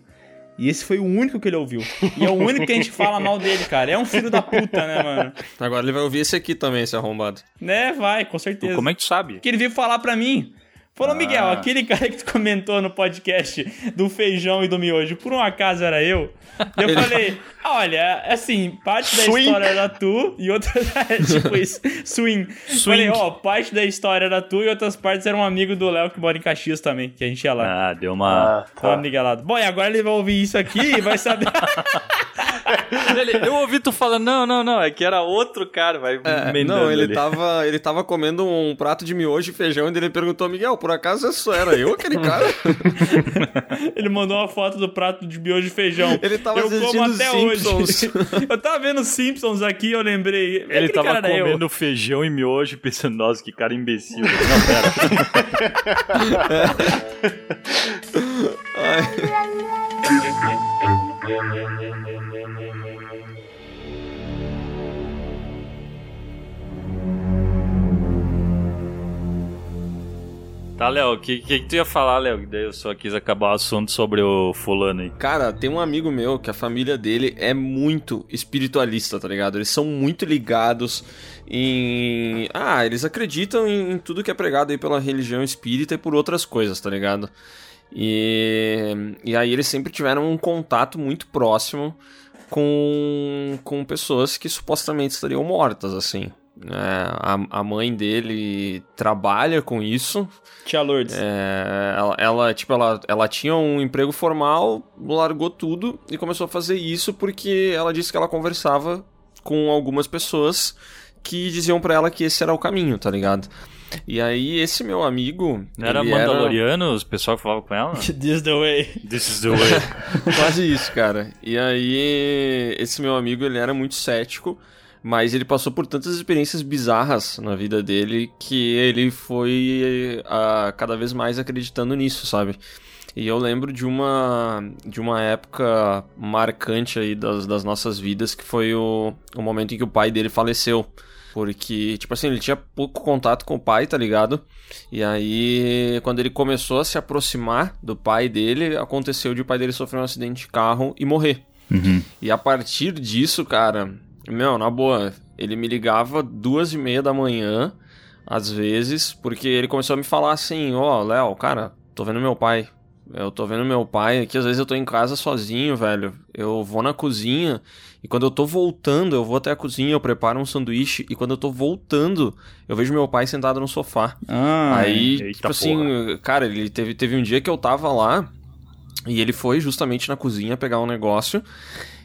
E esse foi o único que ele ouviu. E é o único que a gente fala mal dele, cara. É um filho da puta, né, mano? Agora ele vai ouvir esse aqui também, esse arrombado. Né, vai, com certeza. Como é que tu sabe? Porque ele veio falar pra mim. Falou, Miguel, aquele cara que tu comentou no podcast do feijão e do miojo, por um acaso era eu? Eu falei, olha, assim, parte da Swing. história era tu e outra. é, tipo isso, swing. Falei, ó, parte da história era tu e outras partes eram um amigo do Léo que mora em Caxias também, que a gente ia lá. Ah, deu uma. Ah, tá. Bom, e agora ele vai ouvir isso aqui e vai saber. Ele- eu ouvi tu falando, não, não, não, é que era outro cara, vai É, não, ele ali. tava, ele tava comendo um prato de miojo e feijão e ele perguntou, Miguel, por acaso isso era eu aquele cara? ele mandou uma foto do prato de miojo e feijão. Ele tava eu como até Simpsons. hoje. eu tava vendo Simpsons aqui eu lembrei. Ele Aquele tava cara era eu. comendo feijão e miojo e pensando, nossa, que cara imbecil. Não, pera. Tá, Léo, o que, que, que tu ia falar, Léo? Daí eu só quis acabar o assunto sobre o fulano aí. Cara, tem um amigo meu que a família dele é muito espiritualista, tá ligado? Eles são muito ligados em. Ah, eles acreditam em, em tudo que é pregado aí pela religião espírita e por outras coisas, tá ligado? E, e aí eles sempre tiveram um contato muito próximo com, com pessoas que supostamente estariam mortas, assim. É, a, a mãe dele trabalha com isso, Tia Lourdes. é, ela, ela, tipo, ela, ela tinha um emprego formal, largou tudo e começou a fazer isso porque ela disse que ela conversava com algumas pessoas que diziam pra ela que esse era o caminho, tá ligado? E aí, esse meu amigo. Não era Mandaloriano, os pessoal que falava com ela? This the way. This is the way. Quase isso, cara. E aí, esse meu amigo, ele era muito cético, mas ele passou por tantas experiências bizarras na vida dele que ele foi ah, cada vez mais acreditando nisso, sabe? E eu lembro de uma, de uma época marcante aí das, das nossas vidas, que foi o, o momento em que o pai dele faleceu. Porque, tipo assim, ele tinha pouco contato com o pai, tá ligado? E aí, quando ele começou a se aproximar do pai dele, aconteceu de o pai dele sofrer um acidente de carro e morrer. E a partir disso, cara, meu, na boa, ele me ligava duas e meia da manhã, às vezes, porque ele começou a me falar assim, ó, Léo, cara, tô vendo meu pai. Eu tô vendo meu pai aqui, às vezes eu tô em casa sozinho, velho. Eu vou na cozinha e quando eu tô voltando, eu vou até a cozinha, eu preparo um sanduíche e quando eu tô voltando, eu vejo meu pai sentado no sofá. Ah, Aí, eita tipo assim, cara, ele teve, teve um dia que eu tava lá e ele foi justamente na cozinha pegar um negócio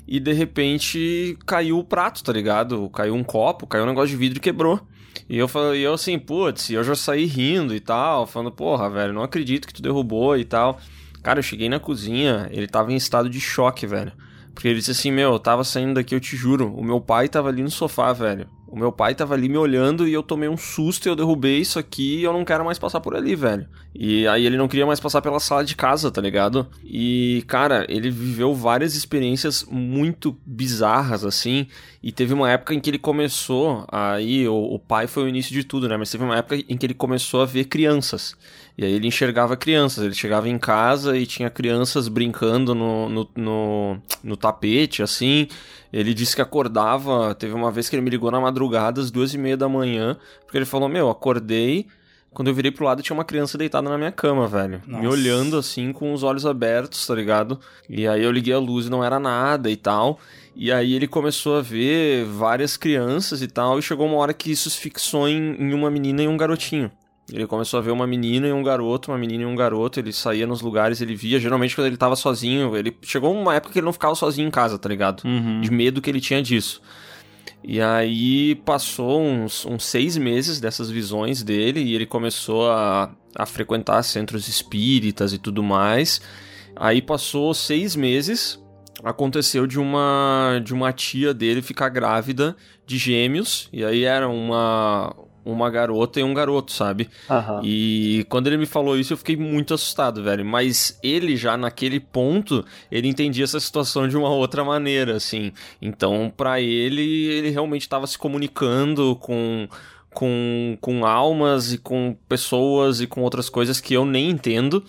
e de repente caiu o prato, tá ligado? Caiu um copo, caiu um negócio de vidro e quebrou. E eu falei, eu assim, putz, eu já saí rindo e tal, falando, porra, velho, não acredito que tu derrubou e tal. Cara, eu cheguei na cozinha, ele tava em estado de choque, velho. Porque ele disse assim, meu, eu tava saindo daqui, eu te juro, o meu pai tava ali no sofá, velho. O meu pai tava ali me olhando e eu tomei um susto e eu derrubei isso aqui e eu não quero mais passar por ali, velho. E aí ele não queria mais passar pela sala de casa, tá ligado? E, cara, ele viveu várias experiências muito bizarras, assim. E teve uma época em que ele começou, aí o, o pai foi o início de tudo, né? Mas teve uma época em que ele começou a ver crianças. E aí ele enxergava crianças, ele chegava em casa e tinha crianças brincando no, no, no, no tapete, assim. Ele disse que acordava, teve uma vez que ele me ligou na madrugada, às duas e meia da manhã, porque ele falou, meu, acordei, quando eu virei pro lado tinha uma criança deitada na minha cama, velho. Me Nossa. olhando assim, com os olhos abertos, tá ligado? E aí eu liguei a luz e não era nada e tal. E aí ele começou a ver várias crianças e tal, e chegou uma hora que isso se fixou em, em uma menina e um garotinho. Ele começou a ver uma menina e um garoto, uma menina e um garoto, ele saía nos lugares, ele via, geralmente quando ele tava sozinho, ele chegou uma época que ele não ficava sozinho em casa, tá ligado? De medo que ele tinha disso. E aí passou uns, uns seis meses dessas visões dele e ele começou a, a frequentar centros espíritas e tudo mais. Aí passou seis meses, aconteceu de uma de uma tia dele ficar grávida de gêmeos e aí era uma uma garota e um garoto, sabe? Aham. E quando ele me falou isso, eu fiquei muito assustado, velho. Mas ele já naquele ponto, ele entendia essa situação de uma outra maneira, assim. Então, pra ele, ele realmente estava se comunicando com com, com almas e com pessoas e com outras coisas que eu nem entendo.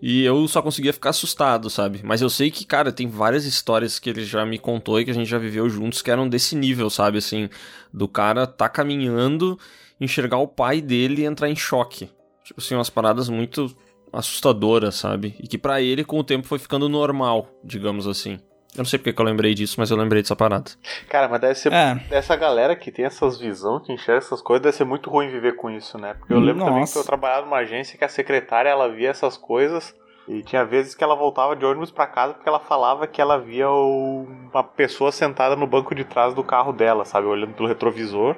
E eu só conseguia ficar assustado, sabe? Mas eu sei que, cara, tem várias histórias que ele já me contou e que a gente já viveu juntos que eram desse nível, sabe? Assim, do cara tá caminhando, enxergar o pai dele e entrar em choque. Tipo assim, umas paradas muito assustadoras, sabe? E que pra ele, com o tempo, foi ficando normal, digamos assim. Eu não sei porque que eu lembrei disso, mas eu lembrei dessa parada. Cara, mas deve ser. É. Essa galera que tem essas visões, que enxerga essas coisas, deve ser muito ruim viver com isso, né? Porque eu lembro também Nossa. que eu trabalhava numa agência que a secretária ela via essas coisas. E tinha vezes que ela voltava de ônibus pra casa porque ela falava que ela via o- uma pessoa sentada no banco de trás do carro dela, sabe? Olhando pelo retrovisor.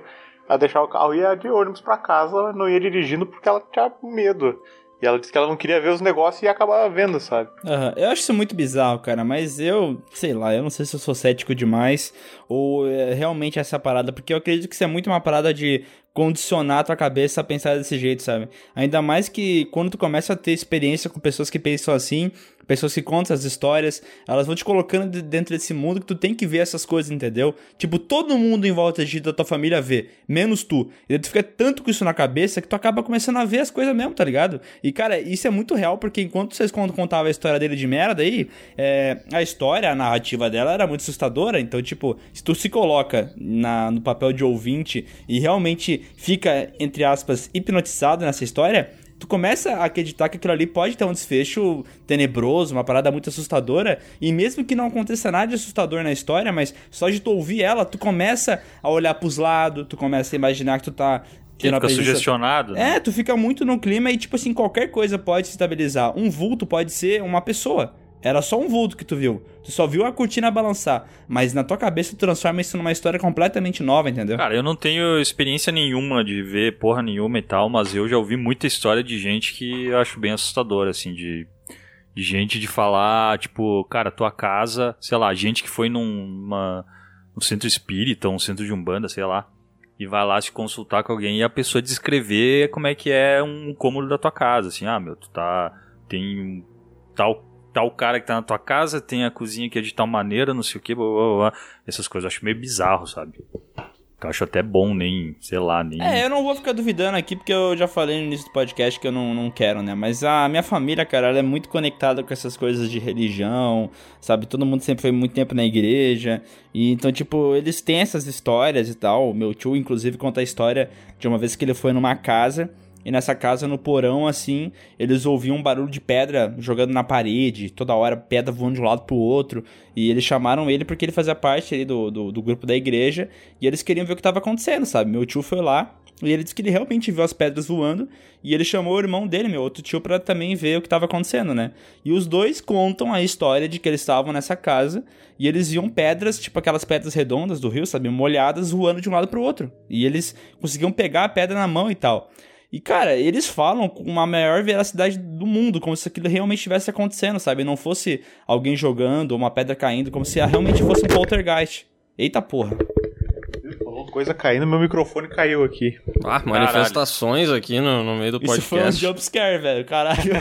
Ela deixava o carro e ia de ônibus pra casa, não ia dirigindo porque ela tinha medo. E ela disse que ela não queria ver os negócios e acabava vendo, sabe? Aham, Eu acho isso muito bizarro, cara, mas eu, sei lá, eu não sei se eu sou cético demais ou é realmente essa parada, porque eu acredito que isso é muito uma parada de condicionar a tua cabeça a pensar desse jeito, sabe? Ainda mais que quando tu começa a ter experiência com pessoas que pensam assim, pessoas que contam essas histórias, elas vão te colocando de- dentro desse mundo que tu tem que ver essas coisas, entendeu? Tipo, todo mundo em volta de da tua família vê, menos tu. E tu fica tanto com isso na cabeça que tu acaba começando a ver as coisas mesmo, tá ligado? E, cara, isso é muito real, porque enquanto vocês cont- contavam a história dele de merda aí, é, a história, a narrativa dela era muito assustadora. Então, tipo, se tu se coloca na, no papel de ouvinte e realmente fica, entre aspas, hipnotizado nessa história, tu começa a acreditar que aquilo ali pode ter um desfecho tenebroso, uma parada muito assustadora, e mesmo que não aconteça nada de assustador na história, mas só de tu ouvir ela, tu começa a olhar pros lados, tu começa a imaginar que tu tá Que fica sugestionado. né? é, tu fica muito no clima e, tipo assim, qualquer coisa pode se estabilizar. Um vulto pode ser uma pessoa. Era só um vulto que tu viu. Tu só viu a cortina balançar. Mas na tua cabeça tu transforma isso numa história completamente nova, entendeu? Cara, eu não tenho experiência nenhuma de ver porra nenhuma e tal, mas eu já ouvi muita história de gente que eu acho bem assustadora, assim, de, de gente de falar, tipo, cara, tua casa, sei lá, gente que foi num centro espírita, um centro de umbanda, sei lá, e vai lá se consultar com alguém e a pessoa descrever como é que é um cômodo da tua casa, assim, ah, meu, tu tá, tem um tal tal cara que tá na tua casa, tem a cozinha que é de tal maneira, não sei o que, blá, blá, blá. essas coisas eu acho meio bizarro, sabe? Eu acho até bom, nem, sei lá, nem. É, eu não vou ficar duvidando aqui, porque eu já falei no início do podcast que eu não, não quero, né? Mas a minha família, cara, ela é muito conectada com essas coisas de religião, sabe? Todo mundo sempre foi muito tempo na igreja. E então, tipo, eles têm essas histórias e tal. Meu tio, inclusive, conta a história de uma vez que ele foi numa casa E nessa casa, no porão, assim, eles ouviam um barulho de pedra jogando na parede, toda hora pedra voando de um lado pro outro. E eles chamaram ele porque ele fazia parte ali do, do, do grupo da igreja. E eles queriam ver o que tava acontecendo, sabe? Meu tio foi lá e ele disse que ele realmente viu as pedras voando. E ele chamou o irmão dele, meu outro tio, pra também ver o que tava acontecendo, né? E os dois contam a história de que eles estavam nessa casa e eles viam pedras, tipo aquelas pedras redondas do rio, sabe? Molhadas voando de um lado pro outro. E eles conseguiam pegar a pedra na mão e tal. E, cara, eles falam com uma maior veracidade do mundo, como se aquilo realmente estivesse acontecendo, sabe? Não fosse alguém jogando ou uma pedra caindo, como se realmente fosse um poltergeist. Eita porra. Falou coisa caindo, meu microfone caiu aqui. Ah, manifestações aqui no, no meio do Isso foi um podcast. jumpscare, velho, caralho.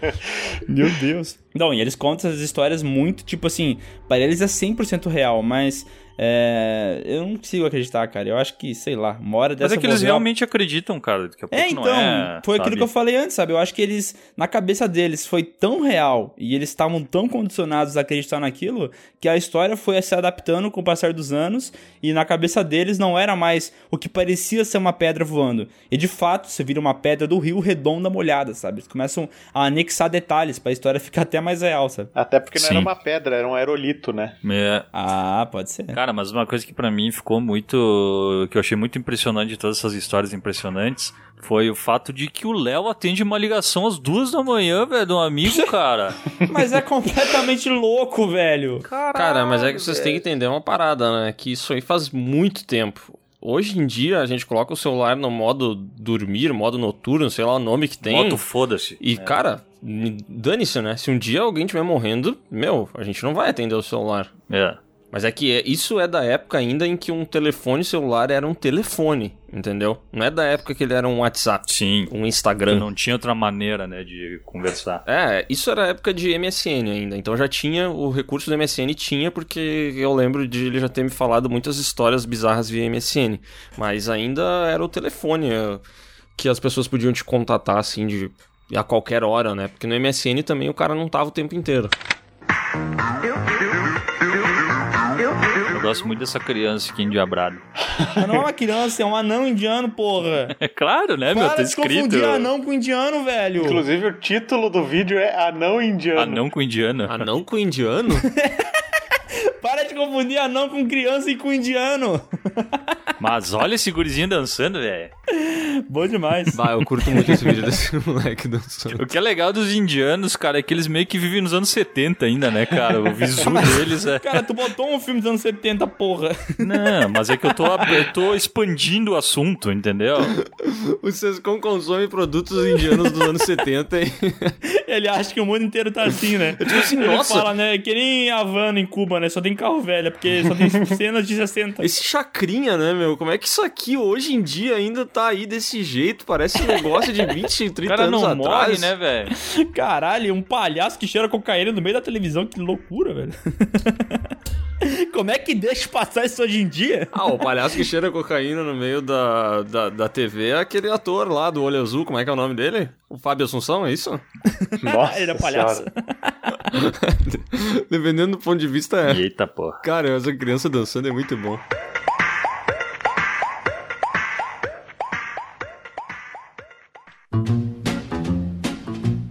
Meu Deus. Não, e eles contam essas histórias muito, tipo assim, para eles é 100% real, mas é, eu não consigo acreditar, cara. Eu acho que, sei lá, uma hora Mas dessa é que eles realmente acreditam, cara. Daqui a pouco É, não então, é, foi aquilo sabe? que eu falei antes, sabe? Eu acho que eles, na cabeça deles, foi tão real e eles estavam tão condicionados a acreditar naquilo que a história foi se adaptando com o passar dos anos e na cabeça deles não era mais o que parecia ser uma pedra voando. E de fato, você vira uma pedra do rio redonda molhada, sabe? Eles começam a anexar detalhes pra história ficar até mais real, sabe? Até porque não Sim. era uma pedra, era um aerolito, né? É. Ah, pode ser. Cara, mas uma coisa que pra mim ficou muito. que eu achei muito impressionante de todas essas histórias impressionantes foi o fato de que o Léo atende uma ligação às duas da manhã, velho, de um amigo, cara. Mas é completamente louco, velho. Cara, mas é que vocês têm que entender uma parada, né? Que isso aí faz muito tempo. Hoje em dia a gente coloca o celular no modo dormir, modo noturno, sei lá o nome que tem. Moto, foda-se. E, cara, me- dane-se, né? Se um dia alguém estiver morrendo, meu, a gente não vai atender o celular. É. Mas é que é- isso é da época ainda em que um telefone celular era um telefone, entendeu? Não é da época que ele era um WhatsApp, Sim. um Instagram. Não tinha outra maneira, né, de conversar. É, isso era a época de MSN ainda. Então já tinha, o recurso do MSN tinha, porque eu lembro de ele já ter me falado muitas histórias bizarras via MSN. Mas ainda era o telefone é, que as pessoas podiam te contatar, assim, de a qualquer hora, né? Porque no MSN também o cara não tava o tempo inteiro. Eu gosto muito dessa criança aqui endiabrada. Mas não é uma criança, é um anão indiano, porra. É claro, né, meu? Para Tá de escrito. confundir anão com indiano, velho. Inclusive, o título do vídeo é Anão Indiano. Anão com indiano. Anão com indiano? Para de confundir anão com criança e com indiano. Mas olha esse gurizinho dançando, velho. Bom demais. bah, eu curto muito esse vídeo desse moleque dançando. O que é legal dos indianos, cara, é que eles meio que vivem nos anos 70 ainda, né, cara? O visu deles é. Cara, tu botou um filme dos anos 70, porra. Não, mas é que eu tô, eu tô expandindo o assunto, entendeu? O Sescom consome produtos indianos dos anos 70 e... Ele acha que o mundo inteiro tá assim, né? tipo assim, Ele nossa. fala, né? Que nem Havana em Cuba, né? Só tem carro velho, porque só tem cenas de 60. Esse chacrinha, né, meu? Como é que isso aqui hoje em dia ainda tá aí desse jeito? Parece um negócio de 20, O 30 cara anos não atrás. morre, né, velho? Caralho, um palhaço que cheira cocaína no meio da televisão, que loucura, velho. Como é que deixa passar isso hoje em dia? Ah, o palhaço que cheira cocaína no meio da, da, da TV é aquele ator lá do Olho Azul, como é que é o nome dele? O Fábio Assunção, é isso? Nossa Ele é palhaço. Dependendo do ponto de vista, é. Eita, porra. Cara, essa criança dançando é muito bom.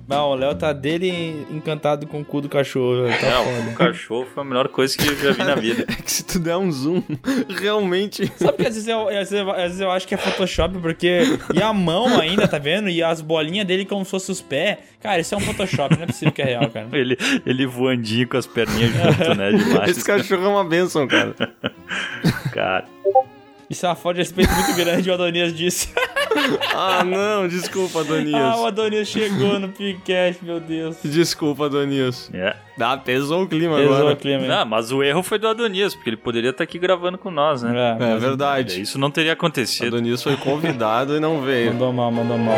Não, o Léo tá dele encantado com o cu do cachorro. Tá É, foda. o cachorro foi a melhor coisa que eu já vi na vida. É que se tu der um zoom, realmente. Sabe que às vezes, eu, às, vezes, eu- às vezes eu acho que é Photoshop, porque. E a mão ainda, tá vendo? E as bolinhas dele como se fossem os pés. Cara, isso é um Photoshop, não é possível que é real, cara. Ele, ele voandinho com as perninhas junto, né? Demais. Esse cachorro é uma benção, cara. cara. Isso é uma falta de respeito muito grande, o Adonias disse. Ah, não, desculpa, ah, o Adonias. Adonias chegou no podcast, meu Deus. Desculpa, Adonias. É. Ah, pesou o clima Pesou agora. o clima. hein? Não, mas o erro foi do Adonias, porque ele poderia estar aqui gravando com nós, né? É, É verdade. Isso não teria acontecido. Adonias foi convidado e não veio. Mandou mal, mandou mal.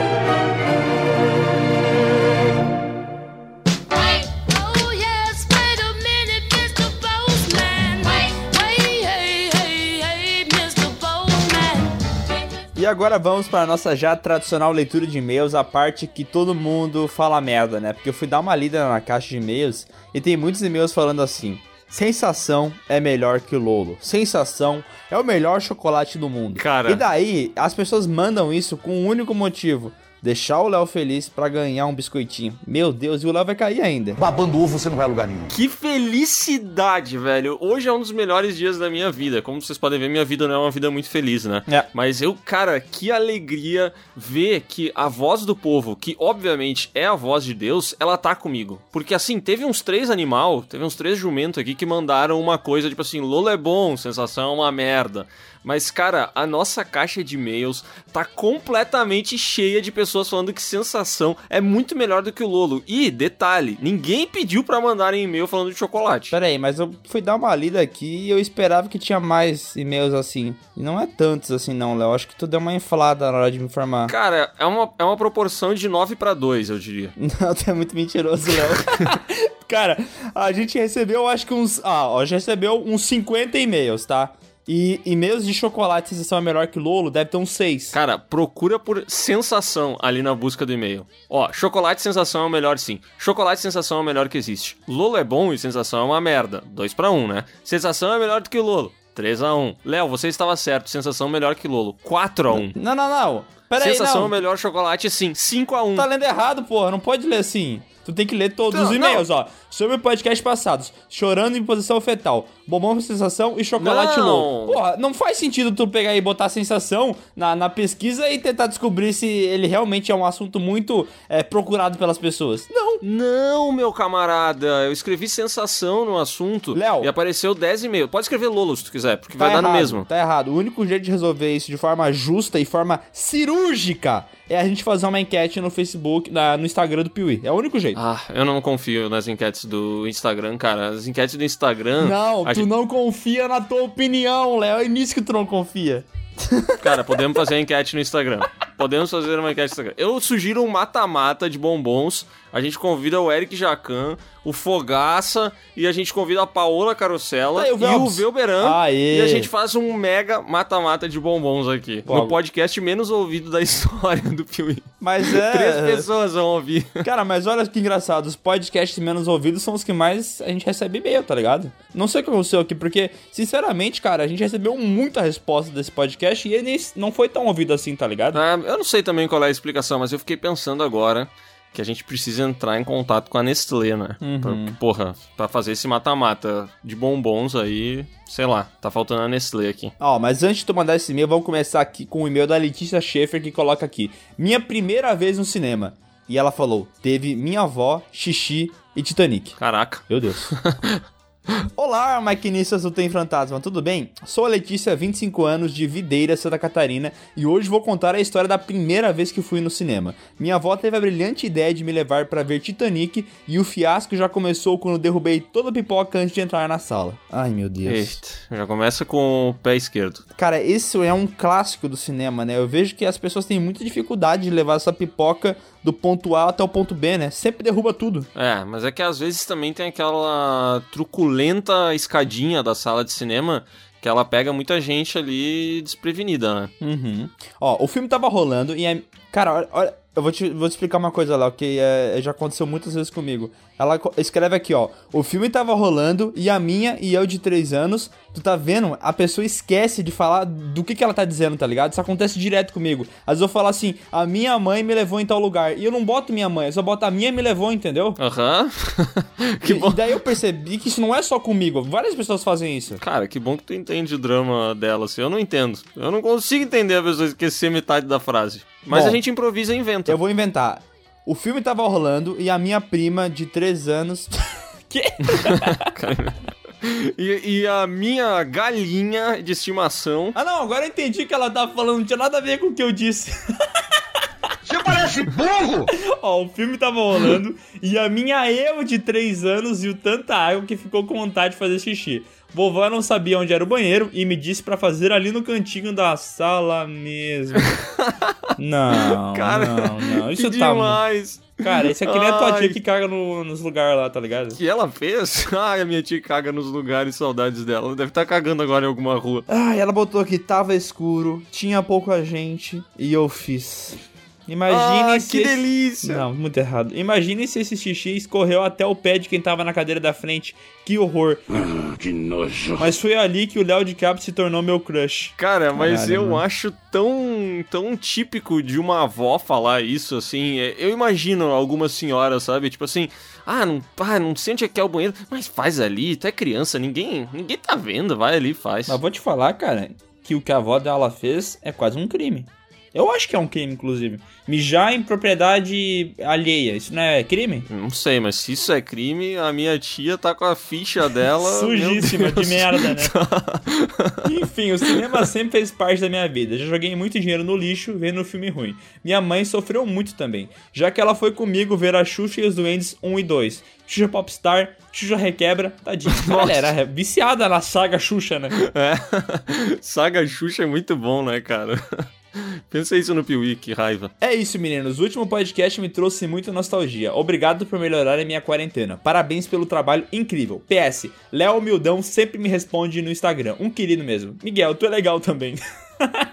Agora vamos para a nossa já tradicional leitura de e-mails, a parte que todo mundo fala merda, né? Porque eu fui dar uma lida na caixa de e-mails e tem muitos e-mails falando assim: Sensação é melhor que o Lolo. Sensação é o melhor chocolate do mundo. Cara. E daí, as pessoas mandam isso com um único motivo. Deixar o Léo feliz pra ganhar um biscoitinho. Meu Deus, e o Léo vai cair ainda. Babando ovo você não vai a lugar nenhum. Que felicidade, velho. Hoje é um dos melhores dias da minha vida. Como vocês podem ver, minha vida não é uma vida muito feliz, né? É. Mas eu, cara, que alegria ver que a voz do povo, que obviamente é a voz de Deus, ela tá comigo. Porque assim, teve uns três animal, teve uns três jumentos aqui que mandaram uma coisa tipo assim: Lolo é bom, sensação é uma merda. Mas, cara, a nossa caixa de e-mails tá completamente cheia de pessoas falando que sensação é muito melhor do que o Lolo. E, detalhe, ninguém pediu pra mandarem e-mail falando de chocolate. Pera aí, mas eu fui dar uma lida aqui e eu esperava que tinha mais e-mails assim. E não é tantos assim não, Léo. Acho que tu deu uma inflada na hora de me informar. Cara, é uma, é uma proporção de 9 pra 2, eu diria. Não, tu é muito mentiroso, Léo. Cara, a gente recebeu, acho que uns... Ah, ó, já recebeu uns 50 e-mails, tá? E e-mails de chocolate, se são é melhor que Lolo, deve ter uns 6. Cara, procura por sensação ali na busca do e-mail. Ó, chocolate sensação é o melhor sim. Chocolate sensação é o melhor que existe. Lolo é bom e sensação é uma merda. 2 pra 1, né? Sensação é melhor do que Lolo. 3 a 1. Léo, você estava certo. Sensação melhor que Lolo. 4 a 1. Não, não, não. Pera aí, Sensação é não. o melhor chocolate sim. 5 a 1. Tá lendo errado, porra. Não pode ler assim. Tu tem que ler todos Não, os e-mails, ó. Sobre podcast passados. Chorando em posição fetal. Bombom sensação e chocolate Não. louco. Porra, não faz sentido tu pegar e botar sensação na, na pesquisa e tentar descobrir se ele realmente é um assunto muito é, procurado pelas pessoas. Não. Não, meu camarada. Eu escrevi sensação no assunto Léo. e apareceu 10 e meio. Pode escrever Lolo se tu quiser, porque Tá vai dar errado, no mesmo. Tá errado. O único jeito de resolver isso de forma justa e forma cirúrgica é a gente fazer uma enquete no Facebook, na- no Instagram do Piuí. É o único jeito. Ah, eu não confio nas enquetes do Instagram, cara. As enquetes do Instagram. Não, tu gente- não confia na tua opinião, Léo. É nisso que tu não confia. Cara, podemos fazer a enquete no Instagram. Podemos fazer uma enquete no Instagram. Eu sugiro um mata-mata de bombons. A gente convida o Eric Jacan, o Fogaça e a gente convida a Paola Carosella aí, o e o. Velberan. Aê. E a gente faz um mega mata-mata de bombons aqui. Pô, no podcast menos ouvido da história do Piuí. Mas é. Três pessoas vão ouvir. Cara, mas olha que engraçado, os podcasts menos ouvidos são os que mais a gente recebe e-mail, tá ligado? Não sei o que aconteceu aqui, porque, sinceramente, cara, a gente recebeu muita resposta desse podcast e ele não foi tão ouvido assim, tá ligado? Ah, eu não sei também qual é a explicação, mas eu fiquei pensando agora que a gente precisa entrar em contato com a Nestlé, né? Uhum. Pra, porra, pra fazer esse mata-mata de bombons aí, sei lá, tá faltando a Nestlé aqui. Ó, mas antes de tu mandar esse e-mail, vamos começar aqui com o e-mail da Letícia Schaefer que coloca aqui: Minha primeira vez no cinema. E ela falou: teve minha avó, xixi e Titanic. Caraca. Meu Deus. Olá, maquinistas do Tem Fantasma, tudo bem? Sou a Letícia, 25 anos, de Videira, Santa Catarina, e hoje vou contar a história da primeira vez que fui no cinema. Minha avó teve a brilhante ideia de me levar para ver Titanic, e o fiasco já começou quando derrubei toda a pipoca antes de entrar na sala. Ai, meu Deus. Eita, já começa com o pé esquerdo. Cara, esse é um clássico do cinema, né? Eu vejo que as pessoas têm muita dificuldade de levar essa pipoca do ponto A até o ponto B, né? Sempre derruba tudo. É, mas é que às vezes também tem aquela truculenta escadinha da sala de cinema que ela pega muita gente ali desprevenida, né? Uhum. Ó, o filme tava rolando e a... Cara, olha, olha, eu vou te, vou te explicar uma coisa lá, que é, já aconteceu muitas vezes comigo. Ela escreve aqui, ó. O filme tava rolando e a minha e eu de 3 anos, tu tá vendo? A pessoa esquece de falar do que, que ela tá dizendo, tá ligado? Isso acontece direto comigo. Às vezes eu falo assim, a minha mãe me levou em tal lugar. E eu não boto minha mãe, eu só boto a minha me levou, entendeu? Aham. que e, bom. e daí eu percebi que isso não é só comigo. Várias pessoas fazem isso. Cara, que bom que tu entende o drama dela, assim. Eu não entendo. Eu não consigo entender a pessoa esquecer metade da frase. Mas Bom, a gente improvisa e inventa. Eu vou inventar. O filme tava rolando e a minha prima de 3 anos. que? E, e a minha galinha de estimação. Ah, não, agora eu entendi que ela tava falando, não tinha nada a ver com o que eu disse. Você parece burro! Ó, o filme tava rolando e a minha eu de 3 anos viu tanta água que ficou com vontade de fazer xixi. Vovó não sabia onde era o banheiro e me disse pra fazer ali no cantinho da sala mesmo. Não, Cara, não, não. Isso que tá. demais. Cara, isso é que nem a tua Ai. tia que caga no- nos lugares lá, tá ligado? que ela fez? Ai, a minha tia caga nos lugares, saudades dela. Ela deve estar cagando agora em alguma rua. Ah, ela botou aqui, tava escuro, tinha pouca gente e eu fiz. Imagine Ah, se. que esse- delícia. Não, muito errado. Imagine se esse xixi escorreu até o pé de quem tava na cadeira da frente. Que horror. Que nojo. Mas foi ali que o Léo DiCaprio se tornou meu crush. Cara, mas Caralho, eu mano. acho tão, tão típico de uma avó falar isso, assim. é, Eu imagino algumas senhoras, sabe? Tipo assim, ah, não, ah, não sei onde é que é o banheiro, mas faz ali, tu é criança, ninguém, ninguém tá vendo, vai ali e faz. Mas vou te falar, cara, que o que a avó dela fez é quase um crime. Eu acho que é um crime, inclusive. Mijar em propriedade alheia. Isso não é crime? Não sei, mas se isso é crime, a minha tia tá com a ficha dela. Sujíssima, de merda, né? Enfim, o cinema sempre fez parte da minha vida. Já joguei muito dinheiro no lixo vendo filme ruim. Minha mãe sofreu muito também, já que ela foi comigo ver a Xuxa e os Duendes 1 e 2. Xuxa Popstar, Xuxa Requebra, tadinha. Galera, é viciada na saga Xuxa, né? É. Saga Xuxa é muito bom, né, cara? Pensa isso no Piuí, que raiva. É isso, meninos. O último podcast me trouxe muita nostalgia. Obrigado por melhorar a minha quarentena. Parabéns pelo trabalho incrível. PS, Léo Humildão sempre me responde no Instagram. Um querido mesmo. Miguel, tu é legal também.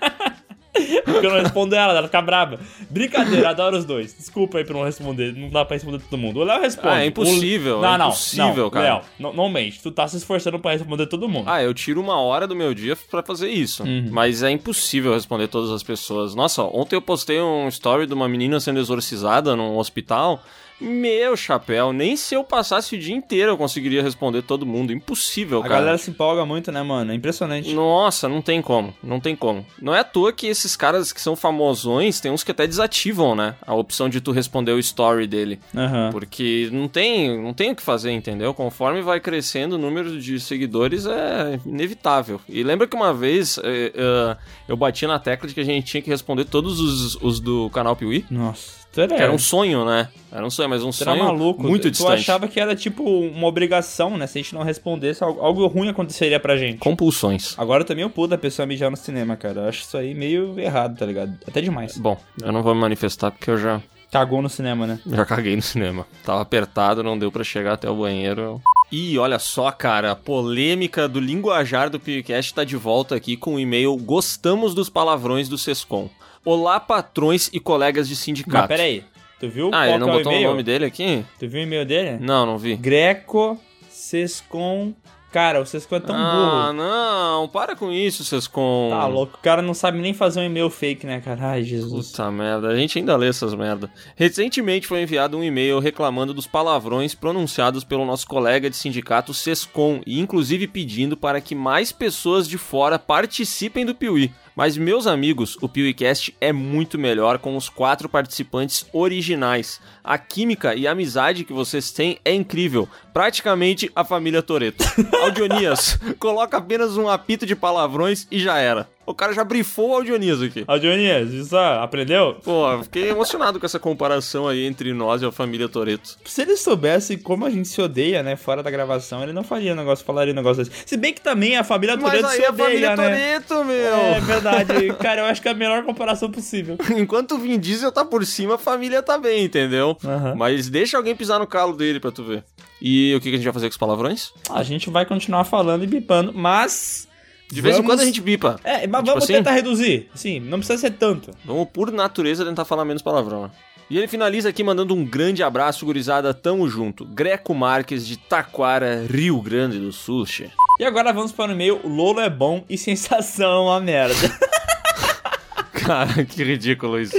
Porque eu não respondo ela, ela fica brava. Brincadeira, adoro os dois. Desculpa aí por não responder. Não dá pra responder todo mundo. O Léo responde. Ah, é impossível, O... Não, é não, impossível, não, cara. Léo, não, não mente. Tu tá se esforçando pra responder todo mundo. Ah, eu tiro uma hora do meu dia pra fazer isso. Uhum. Mas é impossível responder todas as pessoas. Nossa, ontem eu postei um story de uma menina sendo exorcizada num hospital. Meu chapéu, nem se eu passasse o dia inteiro eu conseguiria responder todo mundo. Impossível, a cara. galera se empolga muito, né, mano? É impressionante. Nossa, não tem como, não tem como. Não é à toa que esses caras que são famosões, tem uns que até desativam, né? A opção de tu responder o story dele. Aham. Porque não tem, não tem o que fazer, entendeu? Conforme vai crescendo o número de seguidores é inevitável. E lembra que uma vez eh, eh, eu bati na tecla de que a gente tinha que responder todos os, os do canal Piuí? Nossa. Era, um sonho, né? Era um sonho, mas um era sonho maluco. muito tu distante. achava que era tipo uma obrigação, né? Se a gente não respondesse, algo, algo ruim aconteceria pra gente. Compulsões. Agora também eu pulo da pessoa mijar no cinema, cara. Eu acho isso aí meio errado, tá ligado? Até demais. Bom, eu não vou me manifestar porque eu já, Cagou no cinema, né? já caguei no cinema. Tava apertado, não deu pra chegar até o banheiro. E olha só, cara, a polêmica do linguajar do PewCast tá de volta aqui com o e-mail Gostamos dos palavrões do Sescom. Olá, patrões e colegas de sindicato. Mas peraí. Tu viu Ah, ele não é o botou o e-mail? nome dele aqui? Tu viu o e-mail dele? Não, não vi. Greco Sescom. Cara, o Sescom é tão ah, burro. não, para com isso, Sescom. Tá louco. O cara não sabe nem fazer um e-mail fake, né, cara? Ai, Jesus. Puta merda, a gente ainda lê essas merda. Recentemente foi enviado um e-mail reclamando dos palavrões pronunciados pelo nosso colega de sindicato Sescom e inclusive pedindo para que mais pessoas de fora participem do Piuí. Mas meus amigos, o PeeWeeCast é muito melhor com os quatro participantes originais. A química e a amizade que vocês têm é incrível. Praticamente a família Toreto. Aldionias, coloca apenas um apito de palavrões e já era. O cara já brifou o Aldionias aqui. Aldionias, isso ah, aprendeu? Pô, fiquei emocionado com essa comparação aí entre nós e a família Toreto. Se ele soubesse como a gente se odeia, né, fora da gravação, ele não faria um negócio, falaria um negócio desse. Se bem que também a família Toreto se a odeia, família né? Toreto, meu! É verdade. Cara, eu acho que é a melhor comparação possível. Enquanto o Vin Diesel tá por cima, a família tá bem, entendeu? Aham. Mas deixa alguém pisar no calo dele pra tu ver. E o que, que a gente vai fazer com os palavrões? A gente vai continuar falando e bipando, mas. De vez em vamos- quando a gente bipa. É, mas Tipo vamos assim? tentar reduzir. Sim, não precisa ser tanto. Vamos, por natureza, tentar falar menos palavrão. E ele finaliza aqui mandando um grande abraço, gurizada. Tamo junto. Greco Marques, de Taquara, Rio Grande do Sul. che. E agora vamos para o e-mail. Lolo é bom e sensação é uma merda. Cara, que ridículo isso.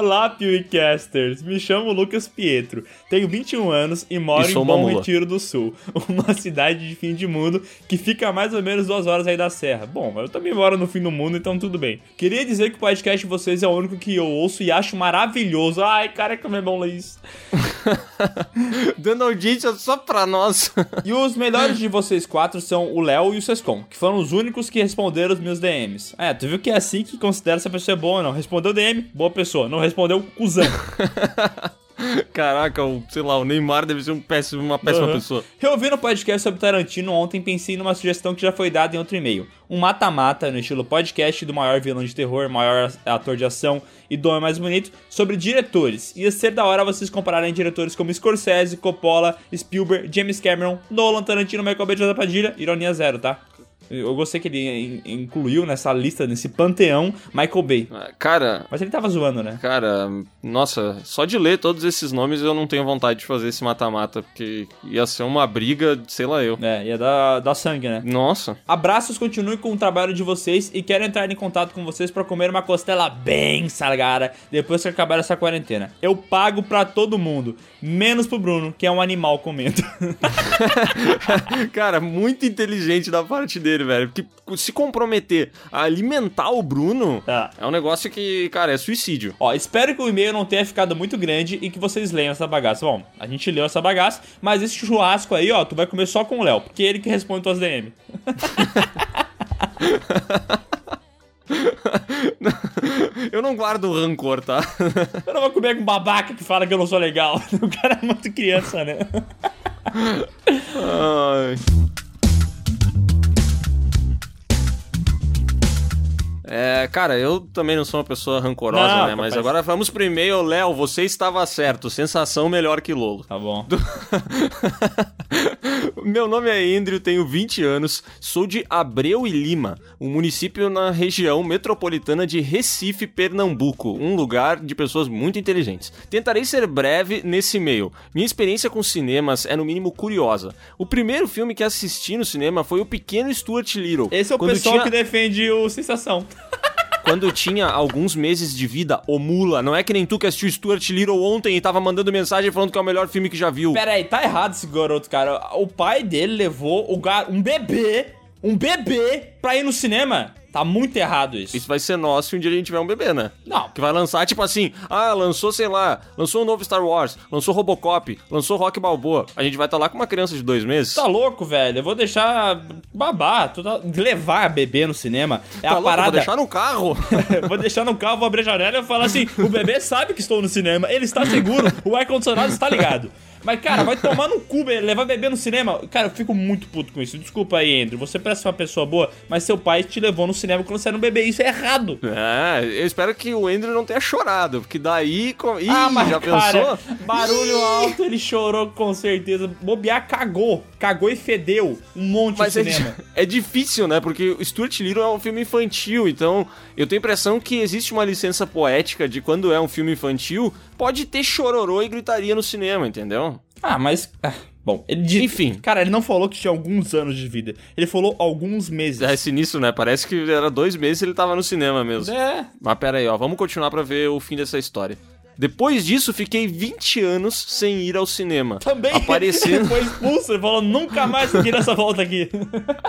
Olá, PewCasters. Me chamo Lucas Pietro. Tenho 21 anos e moro E em Bom mula. Retiro do Sul, uma cidade de fim de mundo que fica a mais ou menos duas horas aí da serra. Bom, eu também moro no fim do mundo, então tudo bem. Queria dizer que o podcast de vocês é o único que eu ouço e acho maravilhoso. Ai, cara, como é bom ler isso. Dando audiência só pra nós. E os melhores de vocês quatro são o Léo e o Sescom, que foram os únicos que responderam os meus DMs. É, tu viu que é assim que considera se a pessoa é boa ou não. Respondeu DM, boa pessoa. Não respondeu, cuzão. Caraca, o, sei lá, o Neymar deve ser um péssimo, uma péssima Aham. pessoa. Reouvindo o podcast sobre Tarantino ontem, pensei numa sugestão que já foi dada em outro e-mail. Um mata-mata no estilo podcast do maior vilão de terror, maior ator de ação e do homem mais bonito sobre diretores. Ia ser da hora vocês compararem diretores como Scorsese, Coppola, Spielberg, James Cameron, Nolan, Tarantino, Michael Bay, José Padilha. Ironia zero, tá? Eu gostei que ele in- incluiu nessa lista, nesse panteão, Michael Bay. Ah, Cara, Mas ele tava zoando, né? cara, nossa, só de ler todos esses nomes eu não tenho vontade de fazer esse mata-mata, porque ia ser uma briga, sei lá eu. É, ia dar, dar sangue, né? Nossa. Abraços, continue com o trabalho de vocês e quero entrar em contato com vocês pra comer uma costela bem salgada depois que acabar essa quarentena. Eu pago pra todo mundo, menos pro Bruno, que é um animal comendo. Cara, muito inteligente da parte dele, velho. Porque se comprometer a alimentar o Bruno Tá. é um negócio que, cara, é suicídio. Ó, espero que o e-mail não tenha ficado muito grande e que vocês leiam essa bagaça. Bom, a gente leu essa bagaça, mas esse churrasco aí, ó, tu vai comer só com o Léo, porque é ele que responde tuas DM. Eu não guardo rancor, tá? Eu não vou comer com babaca que fala que eu não sou legal. O cara é muito criança, né? Ai. É, cara, eu também não sou uma pessoa rancorosa, Não, né? Mas agora vamos pro e-mail, Léo. Você estava certo. Sensação melhor que Lolo. Tá bom. Meu nome é Andrew, tenho 20 anos, sou de Abreu e Lima, um município na região metropolitana de Recife, Pernambuco, um lugar de pessoas muito inteligentes. Tentarei ser breve nesse e-mail. Minha experiência com cinemas é no mínimo curiosa. O primeiro filme que assisti no cinema foi O Pequeno Stuart Little. Esse é o pessoal tinha- que defende o Sensação. Quando tinha alguns meses de vida, ô mula. Não é que nem tu que assistiu Stuart Little ontem e tava mandando mensagem falando que é o melhor filme que já viu. Pera aí, tá errado esse garoto, cara. O pai dele levou o gar... um bebê, um bebê, pra ir no cinema. Tá muito errado isso. Isso vai ser nosso se um dia a gente tiver um bebê, né? Não. Que vai lançar, tipo assim, ah, lançou, sei lá, lançou um novo Star Wars, lançou Robocop, lançou Rock Balboa. A gente vai estar lá com uma criança de dois meses. Tá louco, velho? Eu vou deixar babar, tá- levar bebê no cinema. É Tá a louco? parada. Vou deixar no carro. vou deixar no carro, vou abrir a janela e falar assim: o bebê sabe que estou no cinema, ele está seguro, o ar-condicionado está ligado. Mas, cara, vai tomar no cu, levar bebê no cinema. Cara, eu fico muito puto com isso. Desculpa aí, Andrew. Você parece uma pessoa boa, mas seu pai te levou no cinema quando você era um bebê. Isso é errado. É, eu espero que o Andrew não tenha chorado, porque daí. co- Ih, ah, mas já cara, pensou? barulho alto, ele chorou com certeza. Bobear cagou. Cagou e fedeu. Um monte Mas de é, cinema. é difícil, né? Porque o Stuart Little é um filme infantil, então eu tenho a impressão que existe uma licença poética de quando é um filme infantil, pode ter chororô e gritaria no cinema, entendeu? Ah, mas. ah, bom, ele disse. Enfim. Cara, ele não falou que tinha alguns anos de vida. Ele falou alguns meses. É sinistro, né? Parece que era dois meses e ele tava no cinema mesmo. É. Mas pera aí, ó, vamos continuar pra ver o fim dessa história. Depois disso, fiquei 20 anos sem ir ao cinema. Também Aparecendo, foi expulso. Ele falou: nunca mais seguir essa volta aqui.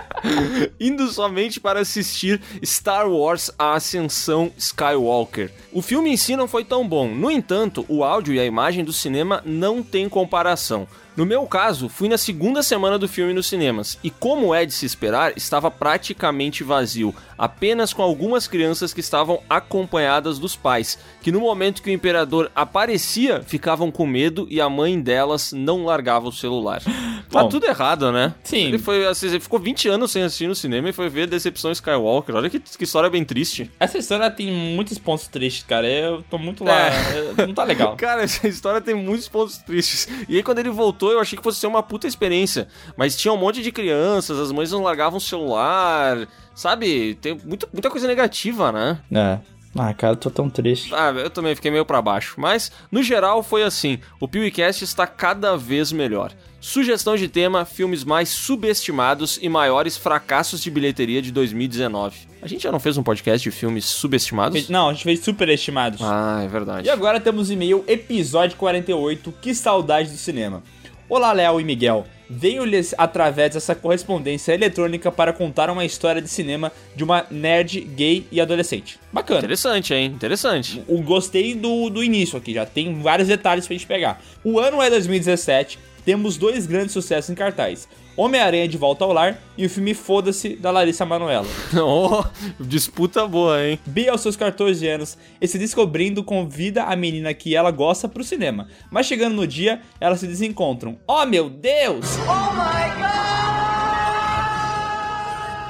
indo somente para assistir Star Wars A Ascensão Skywalker. O filme em si não foi tão bom, no entanto, o áudio e a imagem do cinema não tem comparação. No meu caso, fui na segunda semana do filme nos cinemas, e como é de se esperar, estava praticamente vazio, apenas com algumas crianças que estavam acompanhadas dos pais, que no momento que o imperador aparecia, ficavam com medo e a mãe delas não largava o celular. Tá Bom, tudo errado, né? sim. Ele foi, assim, ele ficou 20 anos sem assistir no cinema e foi ver Decepção Skywalker. Olha que, que história bem triste. Essa história tem muitos pontos tristes, cara. Eu tô muito lá. É. Não tá legal. Cara, essa história tem muitos pontos tristes. E aí, quando ele voltou, eu achei que fosse ser uma puta experiência. Mas tinha um monte de crianças, as mães não largavam o celular. Sabe? Tem muito, muita coisa negativa, né? É. Ah, cara, eu tô tão triste. Ah, eu também fiquei meio pra baixo. Mas, no geral, foi assim. O PewCast está cada vez melhor. Sugestão de tema: filmes mais subestimados e maiores fracassos de bilheteria de 2019. A gente já não fez um podcast de filmes subestimados? Não, a gente fez superestimados. Ah, é verdade. E agora temos e-mail episódio 48, que saudade do cinema. Olá, Léo e Miguel. Venho-lhes através dessa correspondência eletrônica para contar uma história de cinema de uma nerd gay e adolescente. Bacana. Interessante, hein? Interessante. O gostei do, do início aqui, já tem vários detalhes pra gente pegar. O ano é 2017, temos dois grandes sucessos em cartaz. Homem-Aranha de Volta ao Lar e o filme Foda-se, da Larissa Manoela. Oh, disputa boa, hein? Bia, aos seus 14 anos, e se descobrindo, convida a menina que ela gosta pro cinema. Mas chegando no dia, elas se desencontram. Oh meu Deus! Oh my God!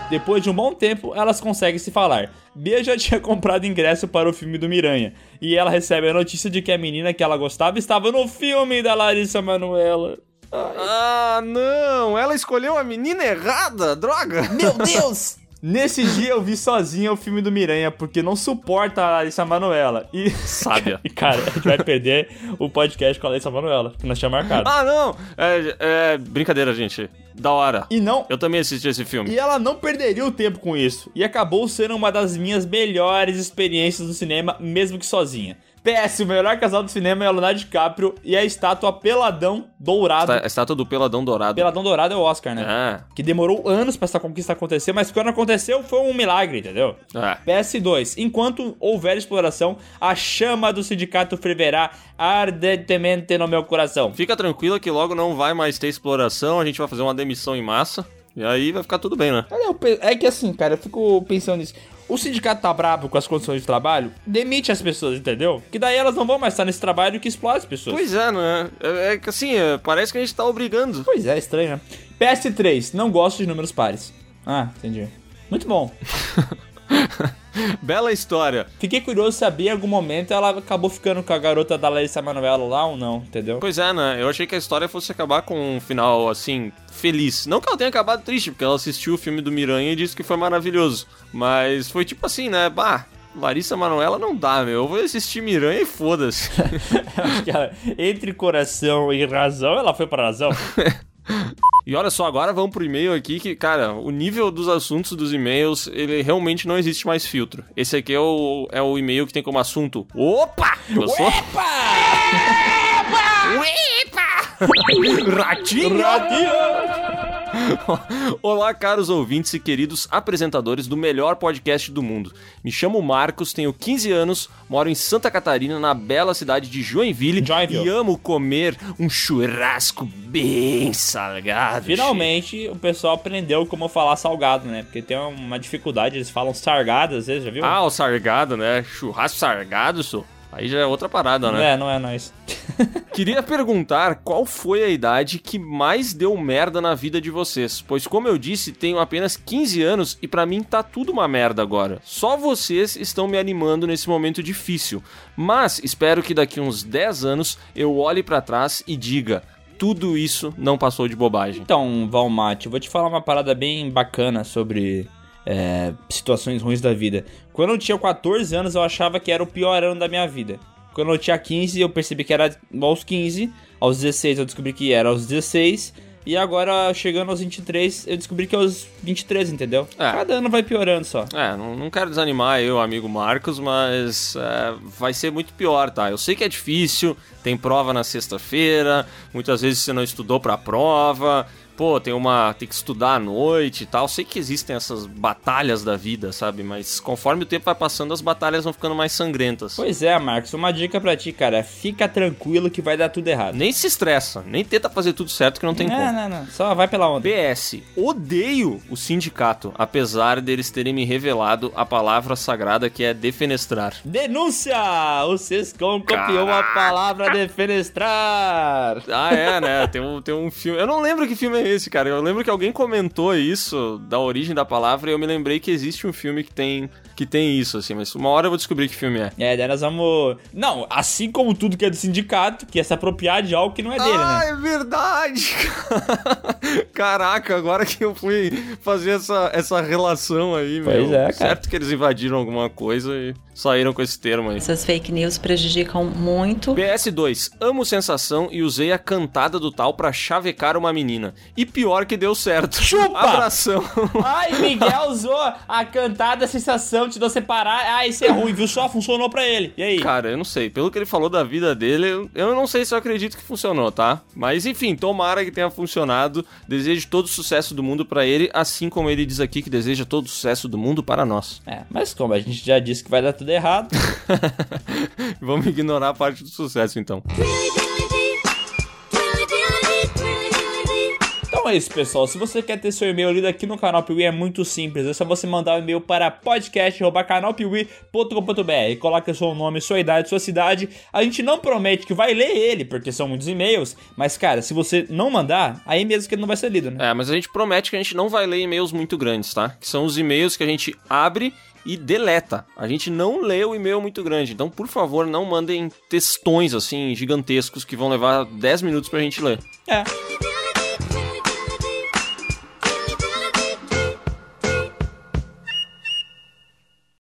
Depois de um bom tempo, elas conseguem se falar. Bia já tinha comprado ingresso para o filme do Miranha. E ela recebe a notícia de que a menina que ela gostava estava no filme da Larissa Manoela. Ah, não! Ela escolheu a menina errada, droga! Meu Deus! Nesse dia eu vi sozinho o filme do Miranha, porque não suporta a Larissa Manoela. E, Sábia. e, cara, a gente vai perder o podcast com a Larissa Manoela, que nós tínhamos marcado. Ah, não! É, é brincadeira, gente. Da hora. E não. Eu também assisti esse filme. E ela não perderia o tempo com isso. E acabou sendo uma das minhas melhores experiências do cinema, mesmo que sozinha. PS, o melhor casal do cinema é o Leonardo DiCaprio e a estátua Peladão Dourado. A estátua do Peladão Dourado. Peladão Dourado é o Oscar, né? É. Que demorou anos pra essa conquista acontecer, mas quando aconteceu foi um milagre, entendeu? É. PS2. Enquanto houver exploração, a chama do sindicato ferverá ardentemente no meu coração. Fica tranquila que logo não vai mais ter exploração, a gente vai fazer uma demissão em massa. E aí vai ficar tudo bem, né? É que assim, cara, eu fico pensando nisso. O sindicato tá bravo com as condições de trabalho, demite as pessoas, entendeu? Que daí elas não vão mais estar nesse trabalho que explora as pessoas. Pois é, né? É, é que assim, é, parece que a gente tá obrigando. Pois é, estranho, né? PS3, não gosto de números pares. Ah, entendi. Muito bom. Bela história. Fiquei curioso se saber em algum momento ela acabou ficando com a garota da Larissa Manoela lá ou não, entendeu? Pois é, né? Eu achei que a história fosse acabar com um final, assim, feliz. Não que ela tenha acabado triste, porque ela assistiu o filme do Miranha e disse que foi maravilhoso. Mas foi tipo assim, né? Bah, Larissa Manoela não dá, meu. Eu vou assistir Miranha e foda-se. Acho que ela, entre coração e razão, ela foi pra razão. E olha só, agora vamos pro e-mail aqui que, cara, o nível dos assuntos dos e-mails, ele realmente não existe mais filtro. Esse aqui é o, é o e-mail que tem como assunto. Opa! Gostou? Ratinho! Olá, caros ouvintes e queridos apresentadores do melhor podcast do mundo. Me chamo Marcos, tenho 15 anos, moro em Santa Catarina, na bela cidade de Joinville, Joinville. e amo comer um churrasco bem salgado. Finalmente, o pessoal aprendeu como falar salgado, né? Porque tem uma dificuldade, eles falam sargado às vezes, já viu? Ah, o sargado, né? Churrasco sargado, só. Aí já é outra parada, né? É, não é nós. Queria perguntar qual foi a idade que mais deu merda na vida de vocês, pois como eu disse, tenho apenas 15 anos e pra mim tá tudo uma merda agora. Só vocês estão me animando nesse momento difícil, mas espero que daqui uns 10 anos eu olhe pra trás e diga: tudo isso não passou de bobagem. Então, Valmate, eu vou te falar uma parada bem bacana sobre é, situações ruins da vida. Quando eu tinha 14 anos, eu achava que era o pior ano da minha vida. Quando eu tinha 15, eu percebi que era aos 15. Aos 16, eu descobri que era aos 16. E agora, chegando aos 23, eu descobri que é aos 23, entendeu? É. Cada ano vai piorando só. É, não, não quero desanimar eu, amigo Marcos, mas é, vai ser muito pior, tá? Eu sei que é difícil, tem prova na sexta-feira, muitas vezes você não estudou pra prova, pô, tem uma. tem que estudar à noite e tal. Sei que existem essas batalhas da vida, sabe? Mas conforme o tempo vai passando, as batalhas vão ficando mais sangrentas. Pois é, Marcos, uma dica pra ti, cara. Fica tranquilo que vai dar tudo errado. Nem se estressa, nem tenta fazer tudo certo que não tem não, como. não, não. Só vai pela onda. PS, odeio o sindicato, apesar deles terem me revelado a palavra sagrada que é defenestrar. Denúncia! O Sescom copiou a palavra defenestrar. Ah, é, né? Tem um, tem um filme. Eu não lembro que filme é esse, cara. Eu lembro que alguém comentou isso, da origem da palavra, e eu me lembrei que existe um filme que tem, que tem isso, assim, mas uma hora eu vou descobrir que filme é. É, daí nós vamos. Não, assim como tudo que é do sindicato, que é se apropriar de algo que não é dele, ah, né? é verdade! Caraca, agora que eu fui fazer essa, essa relação aí, Pois meu. é, cara. Certo que eles invadiram alguma coisa e saíram com esse termo aí. Essas fake news prejudicam muito. PS2, amo sensação e usei a cantada do tal pra chavecar uma menina. E pior que deu certo. Chupa! Abração. Ai, Miguel usou a cantada sensação, te dou separar. Ah, isso é ruim, viu? Só funcionou pra ele. E aí? Cara, eu não sei. Pelo que ele falou da vida dele, eu- eu não sei se eu acredito que funcionou, tá? Mas enfim, tomara que tenha funcionado. Desejo todo o sucesso do mundo pra ele, assim como ele diz aqui que deseja todo o sucesso do mundo para nós. É, mas como a gente já disse que vai dar tudo errado. Vamos ignorar a parte do sucesso então. Então é isso, pessoal. Se você quer ter seu e-mail lido aqui no canal Piuí, é muito simples. É só você mandar um e-mail para podcast.canalpiuí.com.br. Coloque seu nome, sua idade, sua cidade. A gente não promete que vai ler ele, porque são muitos e-mails. Mas, cara, se você não mandar, aí mesmo que ele não vai ser lido, né? É, mas a gente promete que a gente não vai ler e-mails muito grandes, tá? Que são os e-mails que a gente abre e deleta. A gente não lê o e-mail muito grande. Então, por favor, não mandem textões assim gigantescos que vão levar 10 minutos pra gente ler. É.